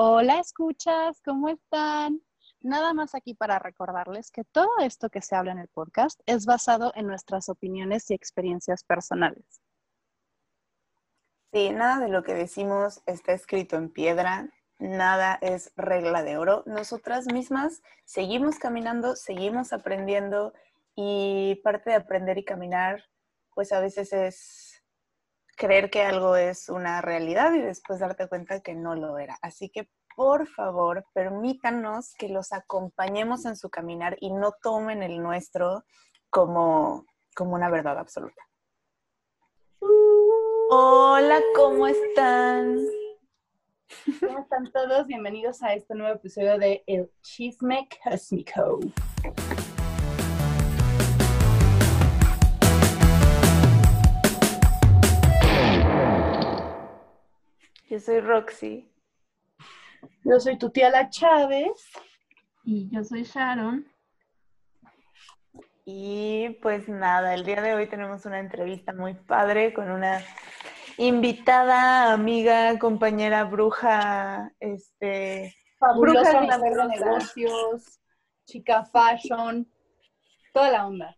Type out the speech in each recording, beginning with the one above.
Hola, escuchas, ¿cómo están? Nada más aquí para recordarles que todo esto que se habla en el podcast es basado en nuestras opiniones y experiencias personales. Sí, nada de lo que decimos está escrito en piedra, nada es regla de oro. Nosotras mismas seguimos caminando, seguimos aprendiendo y parte de aprender y caminar, pues a veces es creer que algo es una realidad y después darte cuenta que no lo era. Así que por favor, permítanos que los acompañemos en su caminar y no tomen el nuestro como, como una verdad absoluta. Hola, ¿cómo están? ¿Cómo están todos? Bienvenidos a este nuevo episodio de El Chisme Cósmico. Yo soy Roxy. Yo soy tu tía La Chávez. Y yo soy Sharon. Y pues nada, el día de hoy tenemos una entrevista muy padre con una invitada, amiga, compañera, bruja, este... Fabulosa bruja de negocios, chica fashion, toda la onda.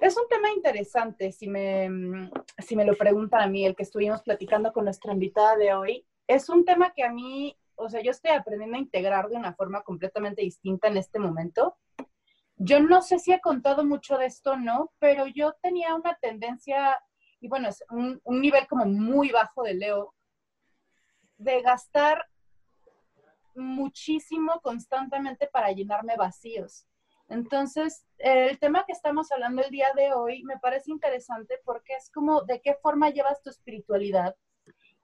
Es un tema interesante, si me, si me lo preguntan a mí, el que estuvimos platicando con nuestra invitada de hoy. Es un tema que a mí, o sea, yo estoy aprendiendo a integrar de una forma completamente distinta en este momento. Yo no sé si he contado mucho de esto, ¿no? Pero yo tenía una tendencia, y bueno, es un, un nivel como muy bajo de Leo, de gastar muchísimo constantemente para llenarme vacíos. Entonces, el tema que estamos hablando el día de hoy me parece interesante porque es como de qué forma llevas tu espiritualidad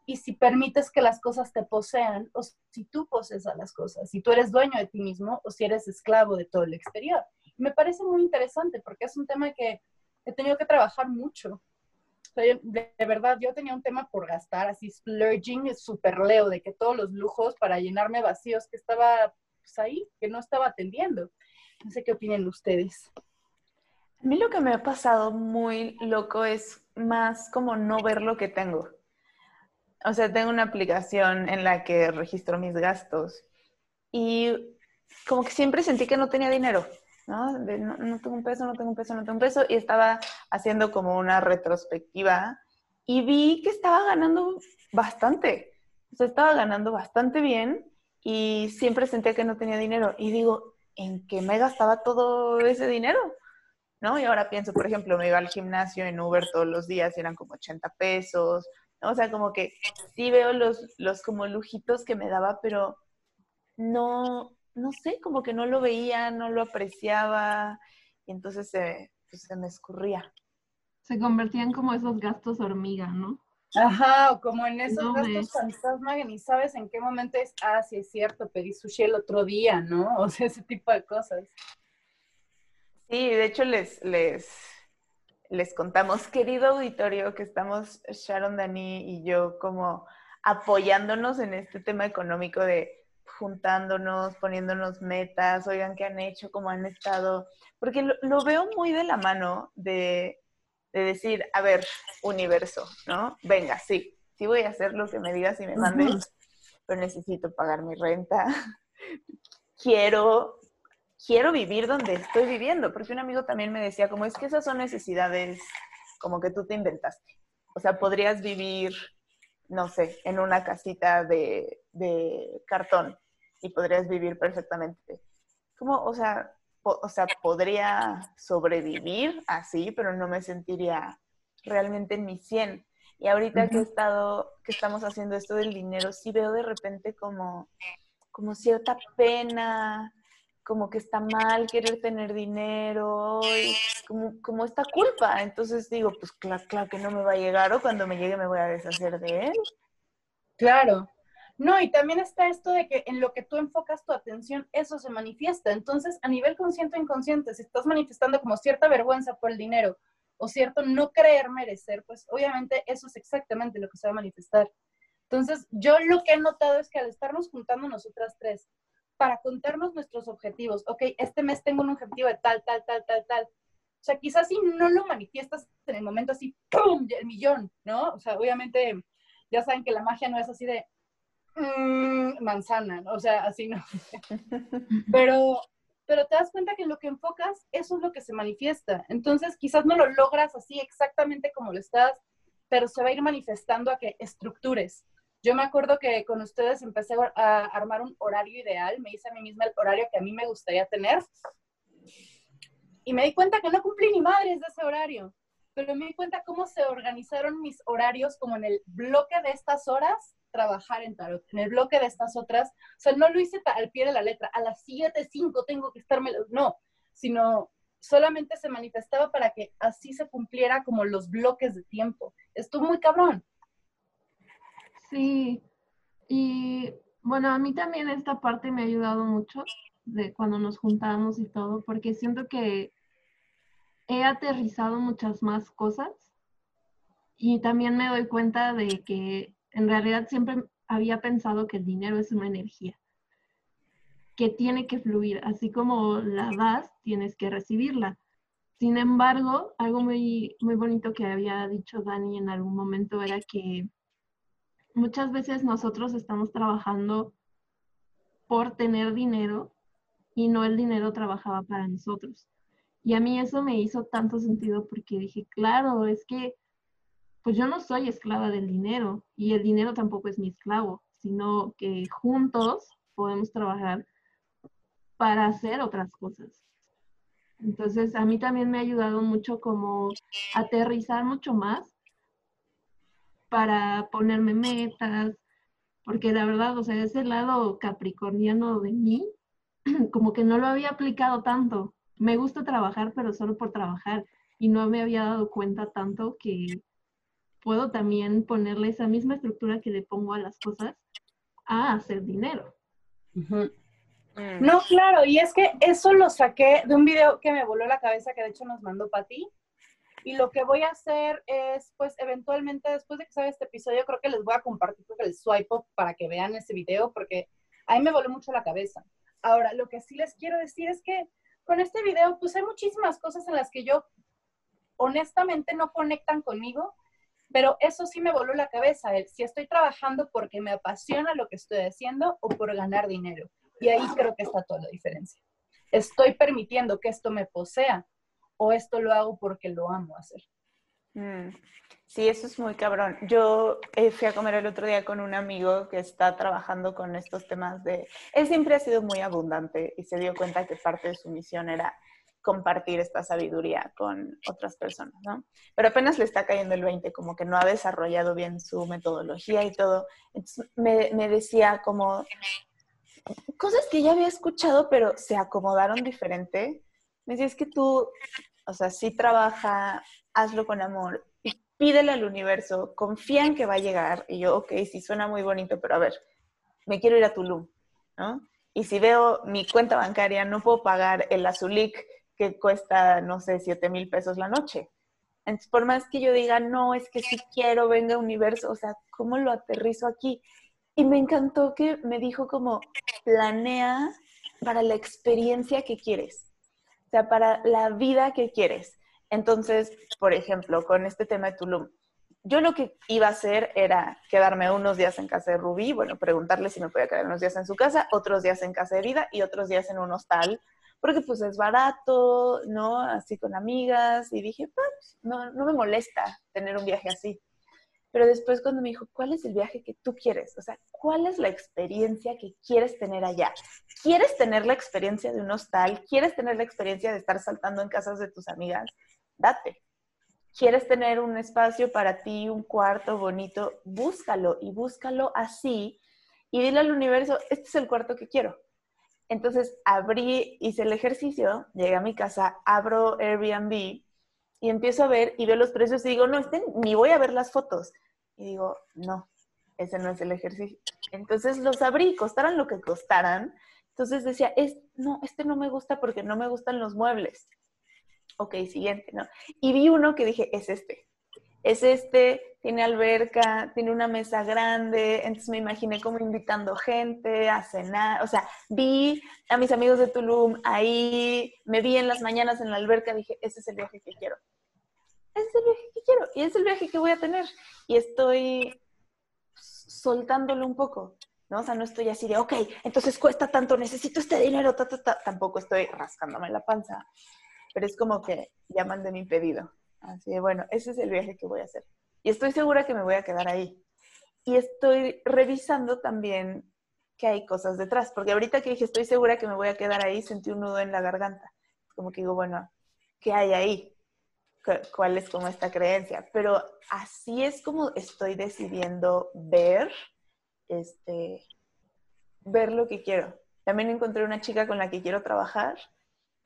y si permites que las cosas te posean o si tú posees a las cosas, si tú eres dueño de ti mismo o si eres esclavo de todo el exterior. Me parece muy interesante porque es un tema que he tenido que trabajar mucho. de, verdad, yo tenía un tema por gastar, así splurging, super leo, de que todos los lujos para llenarme vacíos que estaba pues, ahí, que no estaba atendiendo. No sé qué opinen ustedes. A mí lo que me ha pasado muy loco es más como no ver lo que tengo. O sea, tengo una aplicación en la que registro mis gastos y como que siempre sentí que no tenía dinero, ¿no? no, tengo un peso, no tengo un peso, no tengo un peso y estaba haciendo como una retrospectiva y vi que estaba ganando bastante. O sea, estaba ganando bastante bien y siempre sentía que no tenía dinero. Y digo, en qué me gastaba todo ese dinero, ¿no? Y ahora pienso, por ejemplo, me iba al gimnasio en Uber todos los días y eran como 80 pesos, ¿no? O sea, como que sí veo los, los como lujitos que me daba, pero no, no sé, como que no lo veía, no lo apreciaba y entonces se, pues, se me escurría. Se convertían como esos gastos hormiga, ¿no? Ajá, o como en esos gastos fantasma que ni sabes en qué momento es, ah, sí es cierto, pedí sushi el otro día, ¿no? O sea, ese tipo de cosas. Sí, de hecho les, les, les contamos, querido auditorio, que estamos Sharon, Dani y yo como apoyándonos en este tema económico de juntándonos, poniéndonos metas, oigan qué han hecho, cómo han estado, porque lo veo muy de la mano de de decir, a ver, universo, ¿no? Venga, sí, sí voy a hacer lo que me digas y me mandes, pero necesito pagar mi renta. quiero, quiero vivir donde estoy viviendo, porque un amigo también me decía, como es que esas son necesidades como que tú te inventaste. O sea, podrías vivir, no sé, en una casita de, de cartón y podrías vivir perfectamente. Como, o sea, o sea, podría sobrevivir así, pero no me sentiría realmente en mi 100. Y ahorita que he estado, que estamos haciendo esto del dinero, sí veo de repente como, como cierta pena, como que está mal querer tener dinero, como, como esta culpa. Entonces digo, pues claro, claro que no me va a llegar o cuando me llegue me voy a deshacer de él. Claro, no, y también está esto de que en lo que tú enfocas tu atención, eso se manifiesta. Entonces, a nivel consciente o inconsciente, si estás manifestando como cierta vergüenza por el dinero o cierto no creer merecer, pues obviamente eso es exactamente lo que se va a manifestar. Entonces, yo lo que he notado es que al estarnos juntando nosotras tres para contarnos nuestros objetivos, ok, este mes tengo un objetivo de tal, tal, tal, tal, tal. O sea, quizás si no lo manifiestas en el momento así, ¡pum!, el millón, ¿no? O sea, obviamente ya saben que la magia no es así de, mm, manzana, o sea, así no. Pero, pero te das cuenta que en lo que enfocas, eso es lo que se manifiesta. Entonces, quizás no lo logras así exactamente como lo estás, pero se va a ir manifestando a que estructures. Yo me acuerdo que con ustedes empecé a armar un horario ideal, me hice a mí misma el horario que a mí me gustaría tener y me di cuenta que no cumplí ni madres de ese horario, pero me di cuenta cómo se organizaron mis horarios como en el bloque de estas horas trabajar en tarot, en el bloque de estas otras, o sea, no lo hice al pie de la letra, a las 7, 5 tengo que estarme, no, sino solamente se manifestaba para que así se cumpliera como los bloques de tiempo. Estuvo muy cabrón. Sí, y bueno, a mí también esta parte me ha ayudado mucho de cuando nos juntamos y todo, porque siento que he aterrizado muchas más cosas y también me doy cuenta de que en realidad siempre había pensado que el dinero es una energía que tiene que fluir, así como la das, tienes que recibirla. Sin embargo, algo muy, muy bonito que había dicho Dani en algún momento era que muchas veces nosotros estamos trabajando por tener dinero y no el dinero trabajaba para nosotros. Y a mí eso me hizo tanto sentido porque dije, claro, es que pues yo no soy esclava del dinero y el dinero tampoco es mi esclavo, sino que juntos podemos trabajar para hacer otras cosas. Entonces, a mí también me ha ayudado mucho como aterrizar mucho más para ponerme metas, porque la verdad, o sea, ese lado capricorniano de mí, como que no lo había aplicado tanto. Me gusta trabajar, pero solo por trabajar, y no me había dado cuenta tanto que puedo también ponerle esa misma estructura que le pongo a las cosas a hacer dinero. Mm. No, claro, y es que eso lo saqué de un video que me voló la cabeza, que de hecho nos mandó Pati, y lo que voy a hacer es, pues, eventualmente, después de que salga este episodio, creo que les voy a compartir el swipe up para que vean ese video, porque a mí me voló mucho la cabeza. Ahora, lo que sí les quiero decir es que con este video, pues, hay muchísimas cosas en las que yo, honestamente, no conectan conmigo, pero eso sí me voló la cabeza, si estoy trabajando porque me apasiona lo que estoy haciendo o por ganar dinero. Y ahí creo que está toda la diferencia. Estoy permitiendo que esto me posea o esto lo hago porque lo amo hacer. Mm, sí, eso es muy cabrón. Yo eh, fui a comer el otro día con un amigo que está trabajando con estos temas de... Él siempre ha sido muy abundante y se dio cuenta que parte de su misión era compartir esta sabiduría con otras personas, ¿no? Pero apenas le está cayendo el 20, como que no ha desarrollado bien su metodología y todo. Entonces me, me decía como cosas que ya había escuchado, pero se acomodaron diferente. Me decía, es que tú o sea, sí trabaja, hazlo con amor pídele al universo, confía en que va a llegar. Y yo, ok, sí suena muy bonito, pero a ver, me quiero ir a Tulum, ¿no? Y si veo mi cuenta bancaria, no puedo pagar el azulik que cuesta, no sé, 7 mil pesos la noche. Entonces, por más que yo diga, no, es que si quiero, venga universo, o sea, ¿cómo lo aterrizo aquí? Y me encantó que me dijo como, planea para la experiencia que quieres sea, para la vida que quieres. Entonces, por ejemplo, con este tema de Tulum, yo lo que iba a hacer era quedarme unos días en casa de Rubí, bueno, preguntarle si me podía quedar unos días en su casa, otros días en casa de Vida y otros días en un hostal, porque pues es barato, ¿no? Así con amigas, y dije, pues, no, no me molesta tener un viaje así. Pero después cuando me dijo, ¿cuál es el viaje que tú quieres? O sea, ¿cuál es la experiencia que quieres tener allá? ¿Quieres tener la experiencia de un hostal? ¿Quieres tener la experiencia de estar saltando en casas de tus amigas? Date. ¿Quieres tener un espacio para ti, un cuarto bonito? Búscalo y búscalo así y dile al universo, este es el cuarto que quiero. Entonces abrí, hice el ejercicio, llegué a mi casa, abro Airbnb y empiezo a ver y veo los precios y digo, no, este, ni voy a ver las fotos. Y digo, no, ese no es el ejercicio. Entonces los abrí, costaran lo que costaran. Entonces decía, es, no, este no me gusta porque no me gustan los muebles. Ok, siguiente, ¿no? Y vi uno que dije, es este. Es este, tiene alberca, tiene una mesa grande, entonces me imaginé como invitando gente a cenar, o sea, vi a mis amigos de Tulum ahí, me vi en las mañanas en la alberca, dije, ese es el viaje que quiero es el viaje que quiero y es el viaje que voy a tener. Y estoy soltándolo un poco, ¿no? O sea, no estoy así de, ok, entonces cuesta tanto, necesito este dinero, ta, ta, ta. tampoco estoy rascándome la panza, pero es como que ya mandé mi pedido. Así de, bueno, ese es el viaje que voy a hacer. Y estoy segura que me voy a quedar ahí. Y estoy revisando también que hay cosas detrás, porque ahorita que dije, estoy segura que me voy a quedar ahí, sentí un nudo en la garganta. Como que digo, bueno, ¿qué hay ahí? ¿Cuál es como esta creencia? Pero así es como estoy decidiendo ver este, ver lo que quiero. También encontré una chica con la que quiero trabajar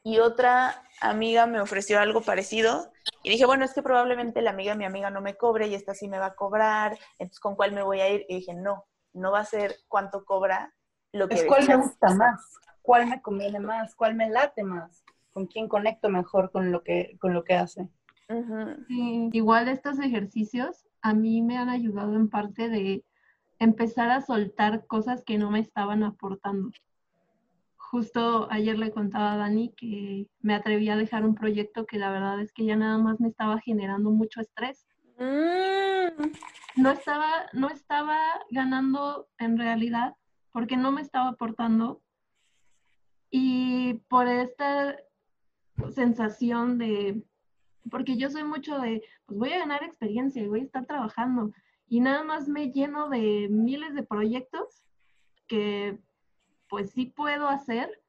y otra amiga me ofreció algo parecido y dije, bueno, es que probablemente la amiga de mi amiga no me cobre y esta sí me va a cobrar, entonces ¿con cuál me voy a ir? Y dije, no, no va a ser cuánto cobra lo que... Es cuál me gusta más, cuál me conviene más, cuál me late más, con quién conecto mejor con lo que, con lo que hace. igual estos ejercicios a mí me han ayudado en parte de empezar a soltar cosas que no me estaban aportando. Justo ayer le contaba a Dani que me atreví a dejar un proyecto que la verdad es que ya nada más me estaba generando mucho estrés. Mm. No, estaba, no estaba ganando en realidad porque no me estaba aportando y por esta sensación de, porque yo soy mucho de, pues voy a ganar experiencia y voy a estar trabajando y nada más me lleno de miles de proyectos que pues sí puedo hacer,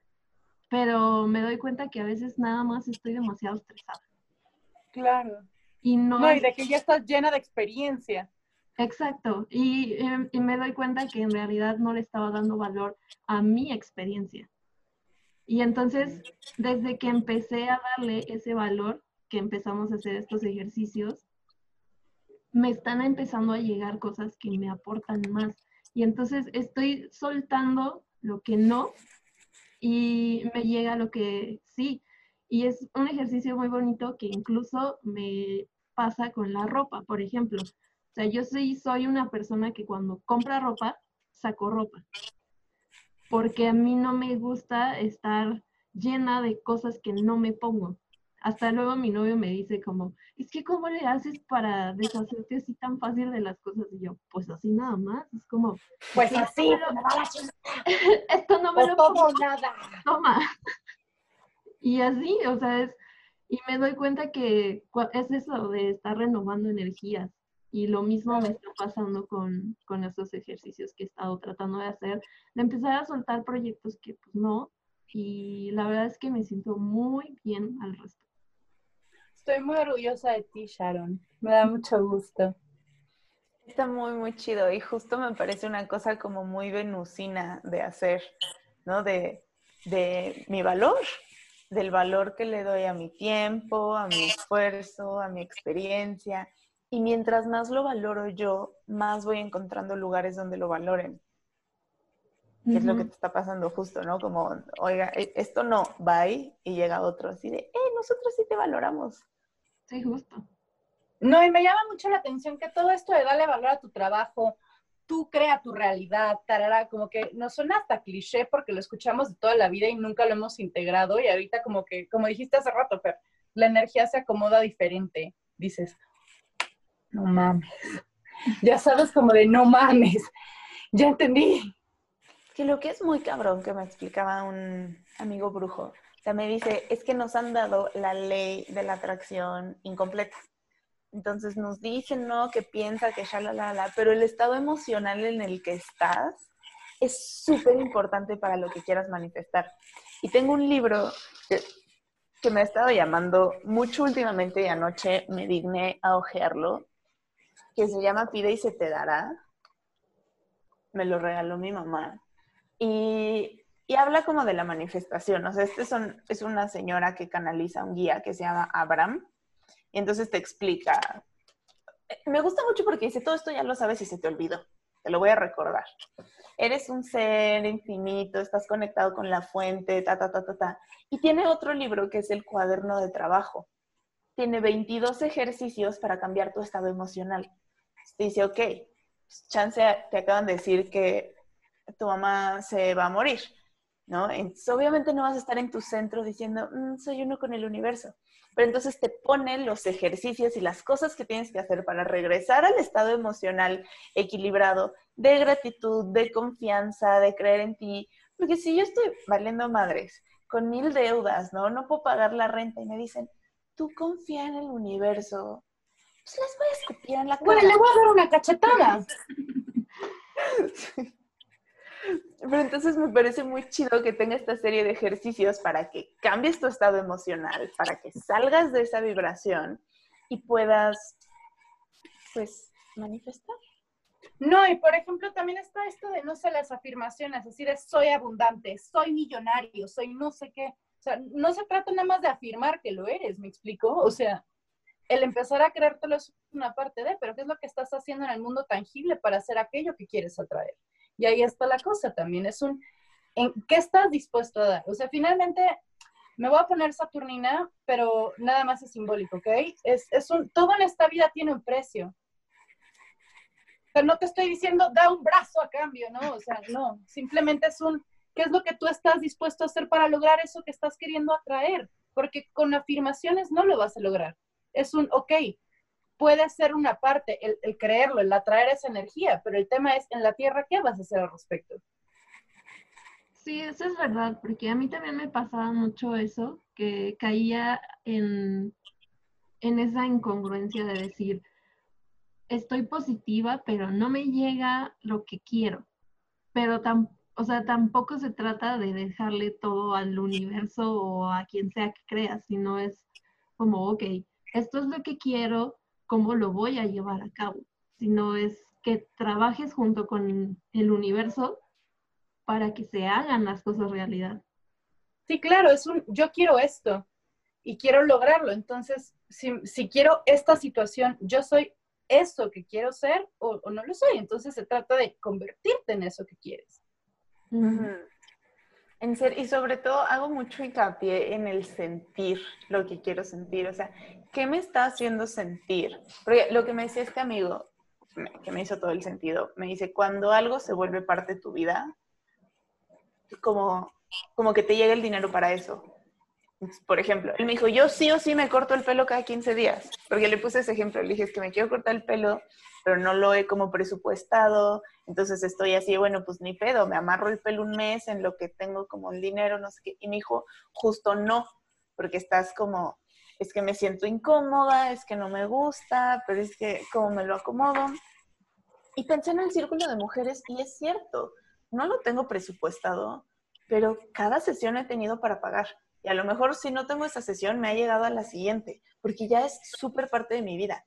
pero me doy cuenta que a veces nada más estoy demasiado estresada. Claro. Y no, no y de que ya estás llena de experiencia. Exacto, y, em, y, me doy cuenta que en realidad no le estaba dando valor a mi experiencia. Y entonces, desde que empecé a darle ese valor, que empezamos a hacer estos ejercicios, me están empezando a llegar cosas que me aportan más. Y entonces estoy soltando lo que no y me llega lo que sí. Y es un ejercicio muy bonito que incluso me pasa con la ropa, por ejemplo. O sea, yo sí soy una persona que cuando compra ropa, saco ropa. Porque a mí no me gusta estar llena de cosas que no me pongo hasta luego mi novio me dice como, es que ¿cómo le haces para deshacerte así tan fácil de las cosas? Y yo, pues así nada más, es como, pues así, esto no me lo todo nada. Toma. Y así, o sea, es, y me doy cuenta que es eso de estar renovando energías. Y lo mismo me está pasando con, con estos ejercicios que he estado tratando de hacer, de empezar a soltar proyectos que pues no, y la verdad es que me siento muy bien al respecto. Estoy muy orgullosa de ti, Sharon. Me da mucho gusto. Está muy, muy chido y justo me parece una cosa como muy venusina de hacer, ¿no? De, de mi valor, del valor que le doy a mi tiempo, a mi esfuerzo, a mi experiencia. Y mientras más lo valoro yo, más voy encontrando lugares donde lo valoren. ¿Qué es lo que te está pasando justo, ¿no? Como, oiga, e, esto no, bye, y llega otro así de, eh, nosotros sí te valoramos. Sí, justo. No, y me llama mucho la atención que todo esto de darle valor a tu trabajo, tú crea tu realidad, tarara, como que nos suena hasta cliché porque lo escuchamos de toda la vida y nunca lo hemos integrado y ahorita como que, como dijiste hace rato, pero la energía se acomoda diferente. Dices, no mames. Ya sabes como de no mames. Ya entendí. Que lo que es muy cabrón que me explicaba un amigo brujo me dice, es que nos han dado la ley de la atracción incompleta. Entonces nos dicen, ¿no? Que piensa que ya la, la, la, pero el estado emocional en el que estás es súper importante para lo que quieras manifestar. Y tengo un libro que, que, me ha estado llamando mucho últimamente y anoche me digné a ojearlo, que se llama Pide y se te dará. Me lo regaló mi mamá. Y y habla como de la manifestación. O sea, este son, es una señora que canaliza un guía que se llama Abraham. Y entonces te explica. Me gusta mucho porque dice, todo esto ya lo sabes y se te olvidó. Te lo voy a recordar. Eres un ser infinito, estás conectado con la fuente, ta, ta, ta, ta, ta. Y tiene otro libro que es el cuaderno de trabajo. Tiene 22 ejercicios para cambiar tu estado emocional. dice, ok, chance, te acaban de decir que tu mamá se va a morir ¿no? Entonces, obviamente no vas a estar en tu centro diciendo, "Mm, soy uno con el universo. Pero entonces te pone los ejercicios y las cosas que tienes que hacer para regresar al estado emocional equilibrado, de gratitud, de confianza, de creer en ti. Porque si yo estoy valiendo madres, con mil deudas, ¿no? No puedo pagar la renta y me dicen, tú confía en el universo, pues les voy a escupir en la cara. Bueno, le voy a dar una cachetada. Pero entonces me parece muy chido que tenga esta serie de ejercicios para que cambies tu estado emocional, para que salgas de esa vibración y puedas, pues, manifestar. No, y por ejemplo, también está esto de no sé las afirmaciones, es decir, es soy abundante, soy millonario, soy no sé qué. O sea, no se trata nada más de afirmar que lo eres, ¿me explico? O sea, el empezar a creértelo es una parte de, pero ¿qué es lo que estás haciendo en el mundo tangible para hacer aquello que quieres atraer? Y ahí está la cosa también, es un, ¿en qué estás dispuesto a dar? O sea, finalmente me voy a poner Saturnina, pero nada más es simbólico, ¿ok? Es, es un, todo en esta vida tiene un precio. O sea, no te estoy diciendo, da un brazo a cambio, ¿no? O sea, no, simplemente es un, ¿qué es lo que tú estás dispuesto a hacer para lograr eso que estás queriendo atraer? Porque con afirmaciones no lo vas a lograr. Es un, ok, puede ser una parte, el, creerlo, el atraer esa energía, pero el tema es, en la Tierra, ¿qué vas a hacer al respecto? Sí, eso es verdad, porque a mí también me pasaba mucho eso, que caía en, en esa incongruencia de decir, estoy positiva, pero no me llega lo que quiero. Pero tam, o sea, tampoco se trata de dejarle todo al universo o a quien sea que creas, sino es como, ok, esto es lo que quiero, cómo lo voy a llevar a cabo, sino es que trabajes junto con el universo para que se hagan las cosas realidad. Sí, claro, es un yo quiero esto y quiero lograrlo. Entonces, si, si quiero esta situación, yo soy eso que quiero ser o, o, no lo soy. Entonces se trata de convertirte en eso que quieres. Uh -huh. En ser, y sobre todo hago mucho hincapié en el sentir lo que quiero sentir. O sea, ¿qué me está haciendo sentir? Porque lo que me decía este amigo, que me hizo todo el sentido, me dice, cuando algo se vuelve parte de tu vida, como, como que te llega el dinero para eso. Por ejemplo, él me dijo, yo sí o sí me corto el pelo cada 15 días, porque le puse ese ejemplo, le dije, es que me quiero cortar el pelo, pero no lo he como presupuestado, entonces estoy así, bueno, pues ni pedo, me amarro el pelo un mes en lo que tengo como el dinero, no sé qué, y me dijo, justo no, porque estás como, es que me siento incómoda, es que no me gusta, pero es que como me lo acomodo. Y pensé en el círculo de mujeres y es cierto, no lo tengo presupuestado, pero cada sesión he tenido para pagar. Y a lo mejor si no tengo esa sesión, me ha llegado a la siguiente, porque ya es súper parte de mi vida.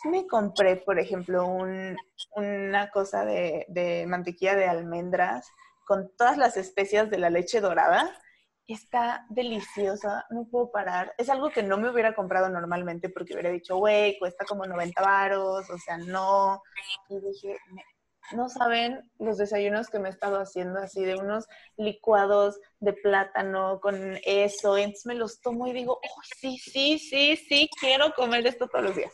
Si me compré, por ejemplo, un, una cosa de, mantequilla de almendras con todas las especias de la leche dorada. Está deliciosa, no puedo parar. Es algo que no me hubiera comprado normalmente porque hubiera dicho, güey, cuesta como 90 varos, o sea, no. Y dije, no saben los desayunos que me he estado haciendo así de unos licuados de plátano con eso, entonces me los tomo y digo, oh, sí, sí, sí, sí, quiero comer esto todos los días.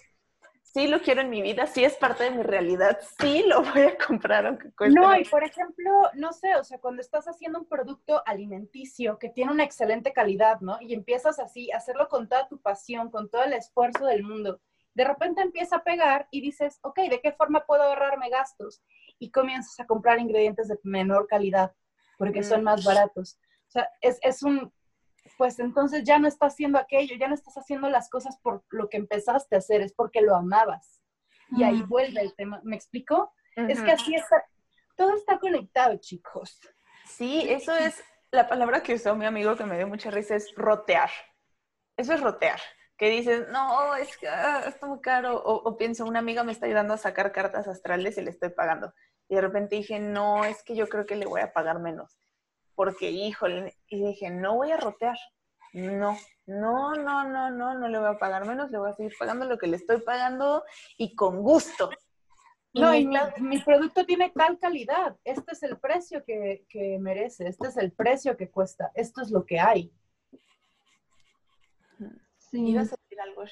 Sí lo quiero en mi vida, sí es parte de mi realidad, sí lo voy a comprar aunque cueste. No, y por ejemplo, no sé, o sea, cuando estás haciendo un producto alimenticio que tiene una excelente calidad, ¿no? Y empiezas así a hacerlo con toda tu pasión, con todo el esfuerzo del mundo, de repente empieza a pegar y dices, ok, ¿de qué forma puedo ahorrarme gastos? Y comienzas a comprar ingredientes de menor calidad porque mm. son más baratos. O sea, es, es, un, pues entonces ya no estás haciendo aquello, ya no estás haciendo las cosas por lo que empezaste a hacer, es porque lo amabas. Y ahí Mm. vuelve el tema. ¿Me explico? Uh Es que así está, todo está conectado, chicos. Sí, eso es la palabra que usó mi amigo que me dio mucha risa, es rotear. Eso es rotear. Que dices, no, es que ah, está muy caro. O, o, pienso, una amiga me está ayudando a sacar cartas astrales y le estoy pagando. Y de repente dije, no, es que yo creo que le voy a pagar menos. Porque, híjole, y dije, no voy a rotear. No, no, no, no, no, no le voy a pagar menos, le voy a seguir pagando lo que le estoy pagando y con gusto. No, y mi, mi, producto tiene tal calidad. Este es el precio que, que, merece, este es el precio que cuesta, esto es lo que hay. Sí. ¿Ibas a decir algo?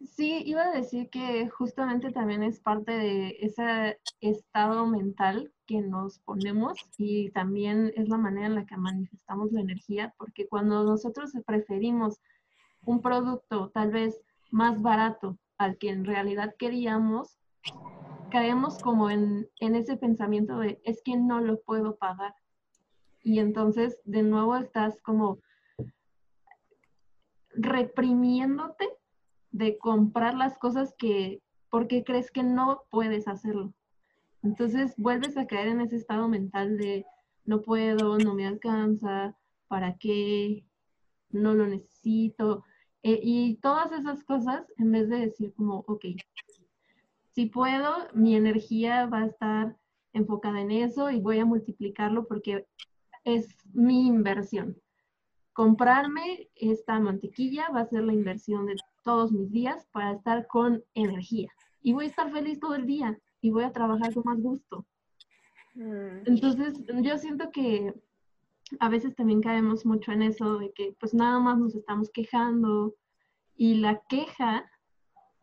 Sí, iba a decir que justamente también es parte de ese estado mental que nos ponemos y también es la manera en la que manifestamos la energía, porque cuando nosotros preferimos un producto tal vez más barato al que en realidad queríamos, caemos como en, en ese pensamiento de es que no lo puedo pagar. Y entonces de nuevo estás como reprimiéndote de comprar las cosas que, porque crees que no puedes hacerlo. Entonces vuelves a caer en ese estado mental de no puedo, no me alcanza, ¿para qué? No lo necesito. Eh, y todas esas cosas, en vez de decir como, ok, si puedo, mi energía va a estar enfocada en eso y voy a multiplicarlo porque es mi inversión. Comprarme esta mantequilla va a ser la inversión de todos mis días para estar con energía. Y voy a estar feliz todo el día y voy a trabajar con más gusto. Mm. Entonces, yo siento que a veces también caemos mucho en eso de que pues nada más nos estamos quejando y la queja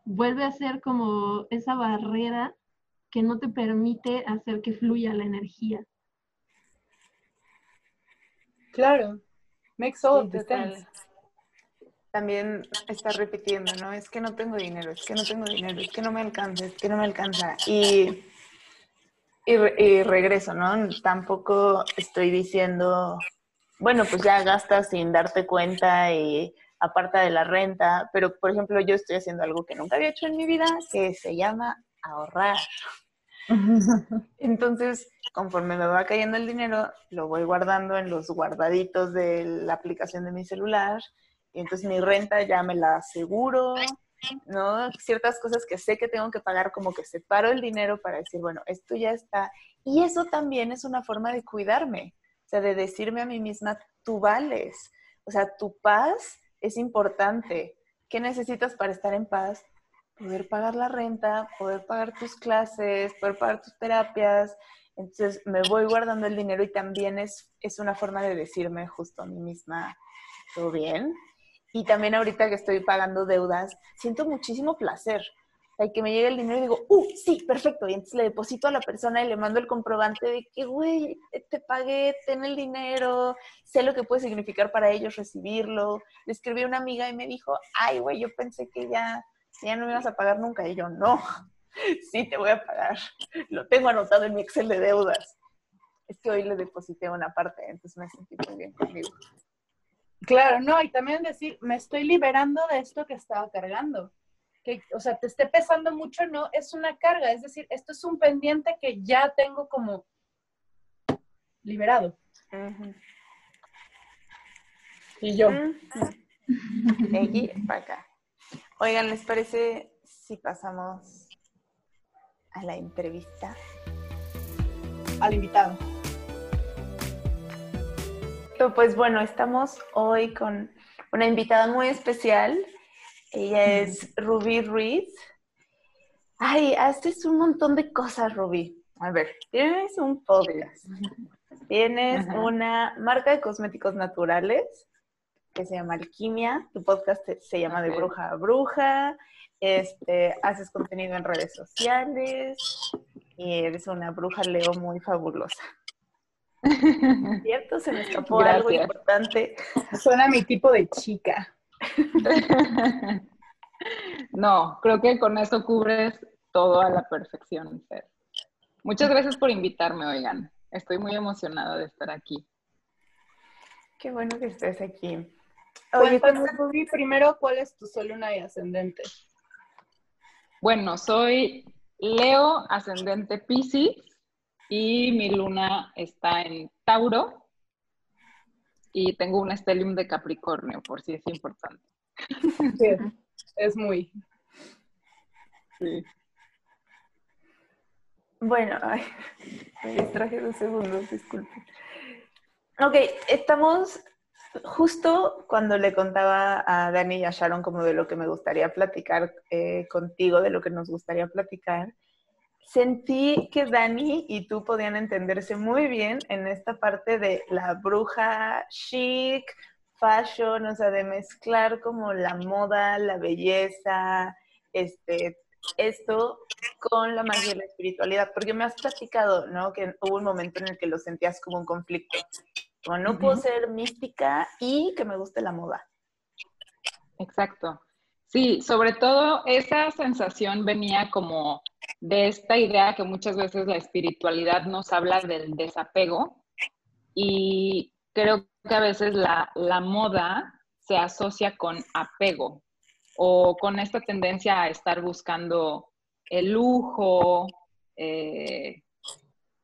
vuelve a ser como esa barrera que no te permite hacer que fluya la energía. Claro, makes all también está repitiendo, ¿no? Es que no tengo dinero, es que no tengo dinero, es que no me alcanza, es que no me alcanza. Y, y, regreso, ¿no? Tampoco estoy diciendo, bueno, pues ya gastas sin darte cuenta y aparta de la renta, pero por ejemplo yo estoy haciendo algo que nunca había hecho en mi vida, que se llama ahorrar. Entonces, conforme me va cayendo el dinero, lo voy guardando en los guardaditos de la aplicación de mi celular y entonces mi renta ya me la aseguro, ¿no? Ciertas cosas que sé que tengo que pagar, como que separo el dinero para decir, bueno, esto ya está. Y eso también es una forma de cuidarme, o sea, de decirme a mí misma, tú vales, o sea, tu paz es importante. ¿Qué necesitas para estar en paz? Poder pagar la renta, poder pagar tus clases, poder pagar tus terapias. Entonces me voy guardando el dinero y también es, es una forma de decirme justo a mí misma, ¿todo bien? Y también ahorita que estoy pagando deudas, siento muchísimo placer. hay que me llegue el dinero y digo, ¡uh! Sí, perfecto. Y entonces le deposito a la persona y le mando el comprobante de que, güey, te pagué, ten el dinero, sé lo que puede significar para ellos recibirlo. Le escribí a una amiga y me dijo, ay, güey, yo pensé que ya, ya no me ibas a pagar nunca. Y yo, no, sí te voy a pagar. Lo tengo anotado en mi Excel de deudas. Es que hoy le deposité una parte, entonces me sentí muy bien conmigo. Claro, no, y también decir, me estoy liberando de esto que estaba cargando. Que, o sea, te esté pesando mucho, no, es una carga, es decir, esto es un pendiente que ya tengo como liberado. Y yo. para acá. Oigan, ¿les parece si pasamos a la entrevista? Al invitado. Pues bueno, estamos hoy con una invitada muy especial. Ella es Ruby Ruiz. Ay, haces un montón de cosas, Ruby. A ver, tienes un podcast, tienes una marca de cosméticos naturales que se llama Alquimia, tu podcast se llama De Bruja a Bruja, este, haces contenido en redes sociales y eres una bruja leo muy fabulosa. ¿Cierto? Se me escapó algo importante. Suena mi tipo de chica. no, creo que con eso cubres todo a la perfección, Muchas gracias por invitarme, oigan. Estoy muy emocionada de estar aquí. Qué bueno que estés aquí. Oye, Ruby, primero, ¿cuál es tu sol, luna y ascendente? Bueno, soy Leo, ascendente Pisces, y mi luna está en Tauro y tengo un estelium de Capricornio, por si es importante. Sí, es muy. Sí. Bueno, ay, me distraje dos segundos, disculpe. Ok, estamos justo cuando le contaba a Dani y a Sharon como de lo que me gustaría platicar eh, contigo, de lo que nos gustaría platicar sentí que Dani y tú podían entenderse muy bien en esta parte de la bruja chic, fashion, o sea, de mezclar como la moda, la belleza, este, esto con la magia y la espiritualidad? Porque me has platicado, ¿no? Que hubo un momento en el que lo sentías como un conflicto. Como no puedo ser mística y que me guste la moda. Exacto. Sí, sobre todo esa sensación venía como de esta idea que muchas veces la espiritualidad nos habla del desapego y creo que a veces la, moda se asocia con apego o con esta tendencia a estar buscando el lujo eh,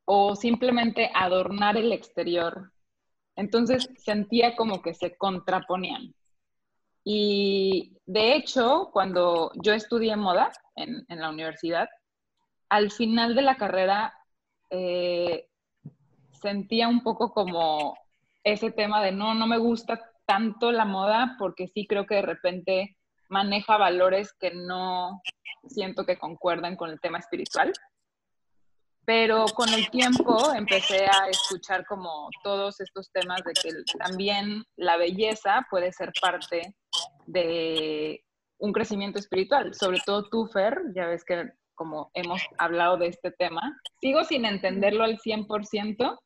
o simplemente adornar el exterior. Entonces sentía como que se contraponían. Y de hecho, cuando yo estudié moda en, la universidad, al final de la carrera eh, sentía un poco como ese tema de no, no me gusta tanto la moda porque sí creo que de repente maneja valores que no siento que concuerdan con el tema espiritual. Pero con el tiempo empecé a escuchar como todos estos temas de que también la belleza puede ser parte de un crecimiento espiritual. Sobre todo tú, Fer, ya ves que como hemos hablado de este tema, sigo sin entenderlo al 100%,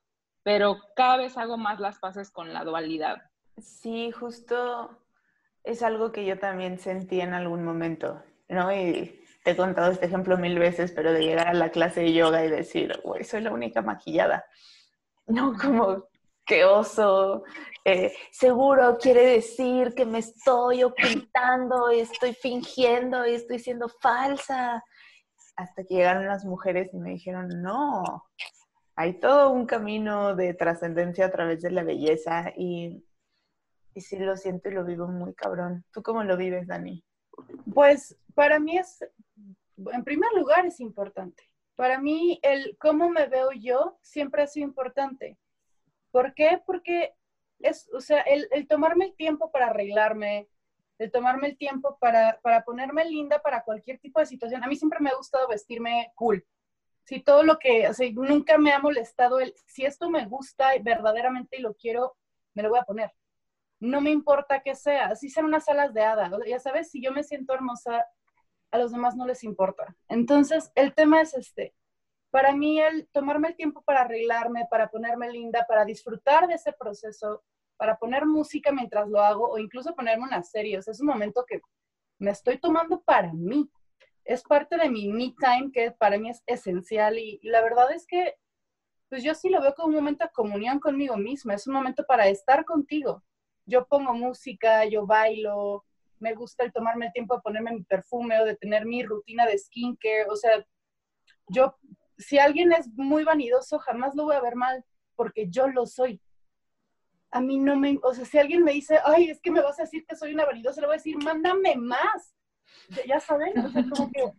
pero cada vez hago más las paces con la dualidad. Sí, justo es algo que yo también sentí en algún momento, ¿no? He contado este ejemplo mil veces, pero de llegar a la clase de yoga y decir, güey, soy la única maquillada. No, como, qué oso. Eh, seguro quiere decir que me estoy ocultando, estoy fingiendo, estoy siendo falsa. Hasta que llegaron las mujeres y me dijeron, no, hay todo un camino de trascendencia a través de la belleza y, y sí lo siento y lo vivo muy cabrón. ¿Tú cómo lo vives, Dani? Pues para mí es, en primer lugar, es importante. Para mí, el cómo me veo yo siempre ha sido importante. ¿Por qué? Porque es, o sea, el, tomarme el tiempo para arreglarme, el tomarme el tiempo para, para, ponerme linda para cualquier tipo de situación. A mí siempre me ha gustado vestirme cool. Si todo lo que, o sea, nunca me ha molestado el, si esto me gusta verdaderamente y lo quiero, me lo voy a poner. No me importa que sea, si sean unas alas de hada, ya sabes, si yo me siento hermosa, a los demás no les importa. Entonces, el tema es este, para mí el tomarme el tiempo para arreglarme, para ponerme linda, para disfrutar de ese proceso, para poner música mientras lo hago o incluso ponerme una serie, es un momento que me estoy tomando para mí. Es parte de mi me time que para mí es esencial y, la verdad es que pues yo sí lo veo como un momento de comunión conmigo misma, es un momento para estar contigo. Yo pongo música, yo bailo, me gusta el tomarme el tiempo de ponerme mi perfume o de tener mi rutina de skincare, o sea, yo si alguien es muy vanidoso, jamás lo voy a ver mal, porque yo lo soy. A mí no me, o sea, si alguien me dice, ay, es que me vas a decir que soy una vanidosa, le voy a decir, mándame más. Ya saben, o sea, como que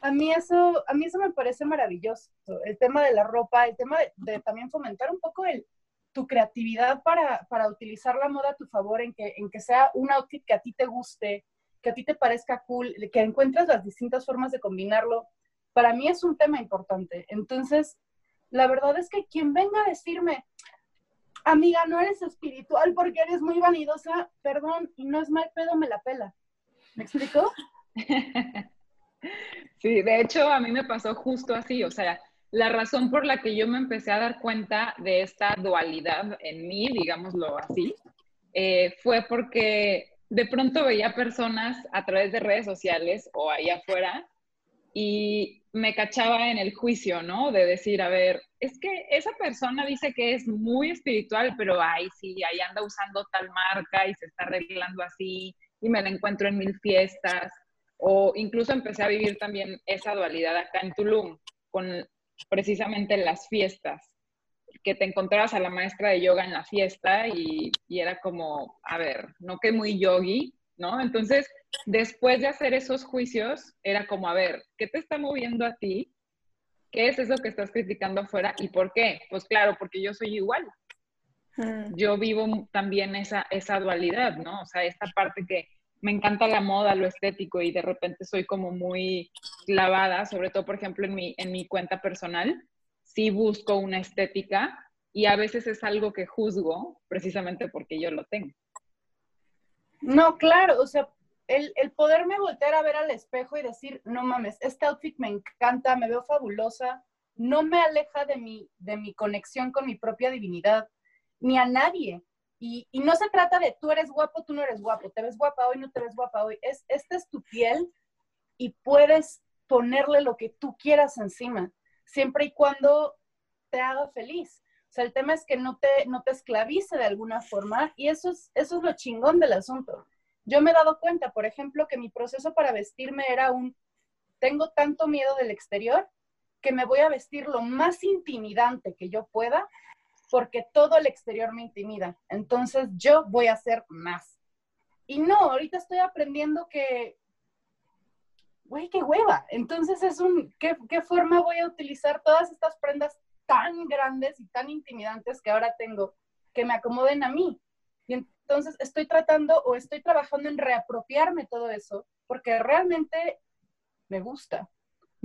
a mí eso, a mí eso me parece maravilloso. El tema de la ropa, el tema de, también fomentar un poco el, tu creatividad para, para, utilizar la moda a tu favor, en que, en que sea un outfit que a ti te guste, que a ti te parezca cool, que encuentres las distintas formas de combinarlo para mí es un tema importante. Entonces, la verdad es que quien venga a decirme, amiga, no eres espiritual porque eres muy vanidosa, perdón, y no es mal pedo, me la pela. ¿Me explico? Sí, de hecho, a mí me pasó justo así, o sea, la razón por la que yo me empecé a dar cuenta de esta dualidad en mí, digámoslo así, eh, fue porque de pronto veía personas a través de redes sociales o ahí afuera y me cachaba en el juicio, ¿no? De decir, a ver, es que esa persona dice que es muy espiritual, pero ay, sí, ahí anda usando tal marca y se está arreglando así y me la encuentro en mil fiestas. O incluso empecé a vivir también esa dualidad acá en Tulum, con precisamente las fiestas, que te encontrabas a la maestra de yoga en la fiesta y, y era como, a ver, no que muy yogi, ¿no? Entonces, después de hacer esos juicios, era como, a ver, ¿qué te está moviendo a ti? ¿Qué es eso que estás criticando afuera y por qué? Pues claro, porque yo soy igual. Mm. Yo vivo también esa, esa dualidad, ¿no? O sea, esta parte que me encanta la moda, lo estético y de repente soy como muy clavada, sobre todo, por ejemplo, en mi, en mi cuenta personal, sí busco una estética y a veces es algo que juzgo precisamente porque yo lo tengo. No, claro, o sea, el, el, poderme voltear a ver al espejo y decir, no mames, este outfit me encanta, me veo fabulosa, no me aleja de mi, de mi conexión con mi propia divinidad, ni a nadie. Y, no se trata de tú eres guapo, tú no eres guapo, te ves guapa hoy, no te ves guapa hoy. Es, esta es tu piel y puedes ponerle lo que tú quieras encima, siempre y cuando te haga feliz. O sea, el tema es que no te, no te esclavice de alguna forma y eso es, eso es lo chingón del asunto. Yo me he dado cuenta, por ejemplo, que mi proceso para vestirme era un, tengo tanto miedo del exterior que me voy a vestir lo más intimidante que yo pueda porque todo el exterior me intimida. Entonces yo voy a hacer más. Y no, ahorita estoy aprendiendo que, güey, qué hueva. Entonces es un, ¿qué, ¿qué forma voy a utilizar todas estas prendas tan grandes y tan intimidantes que ahora tengo que me acomoden a mí? Y entonces estoy tratando o estoy trabajando en reapropiarme todo eso porque realmente me gusta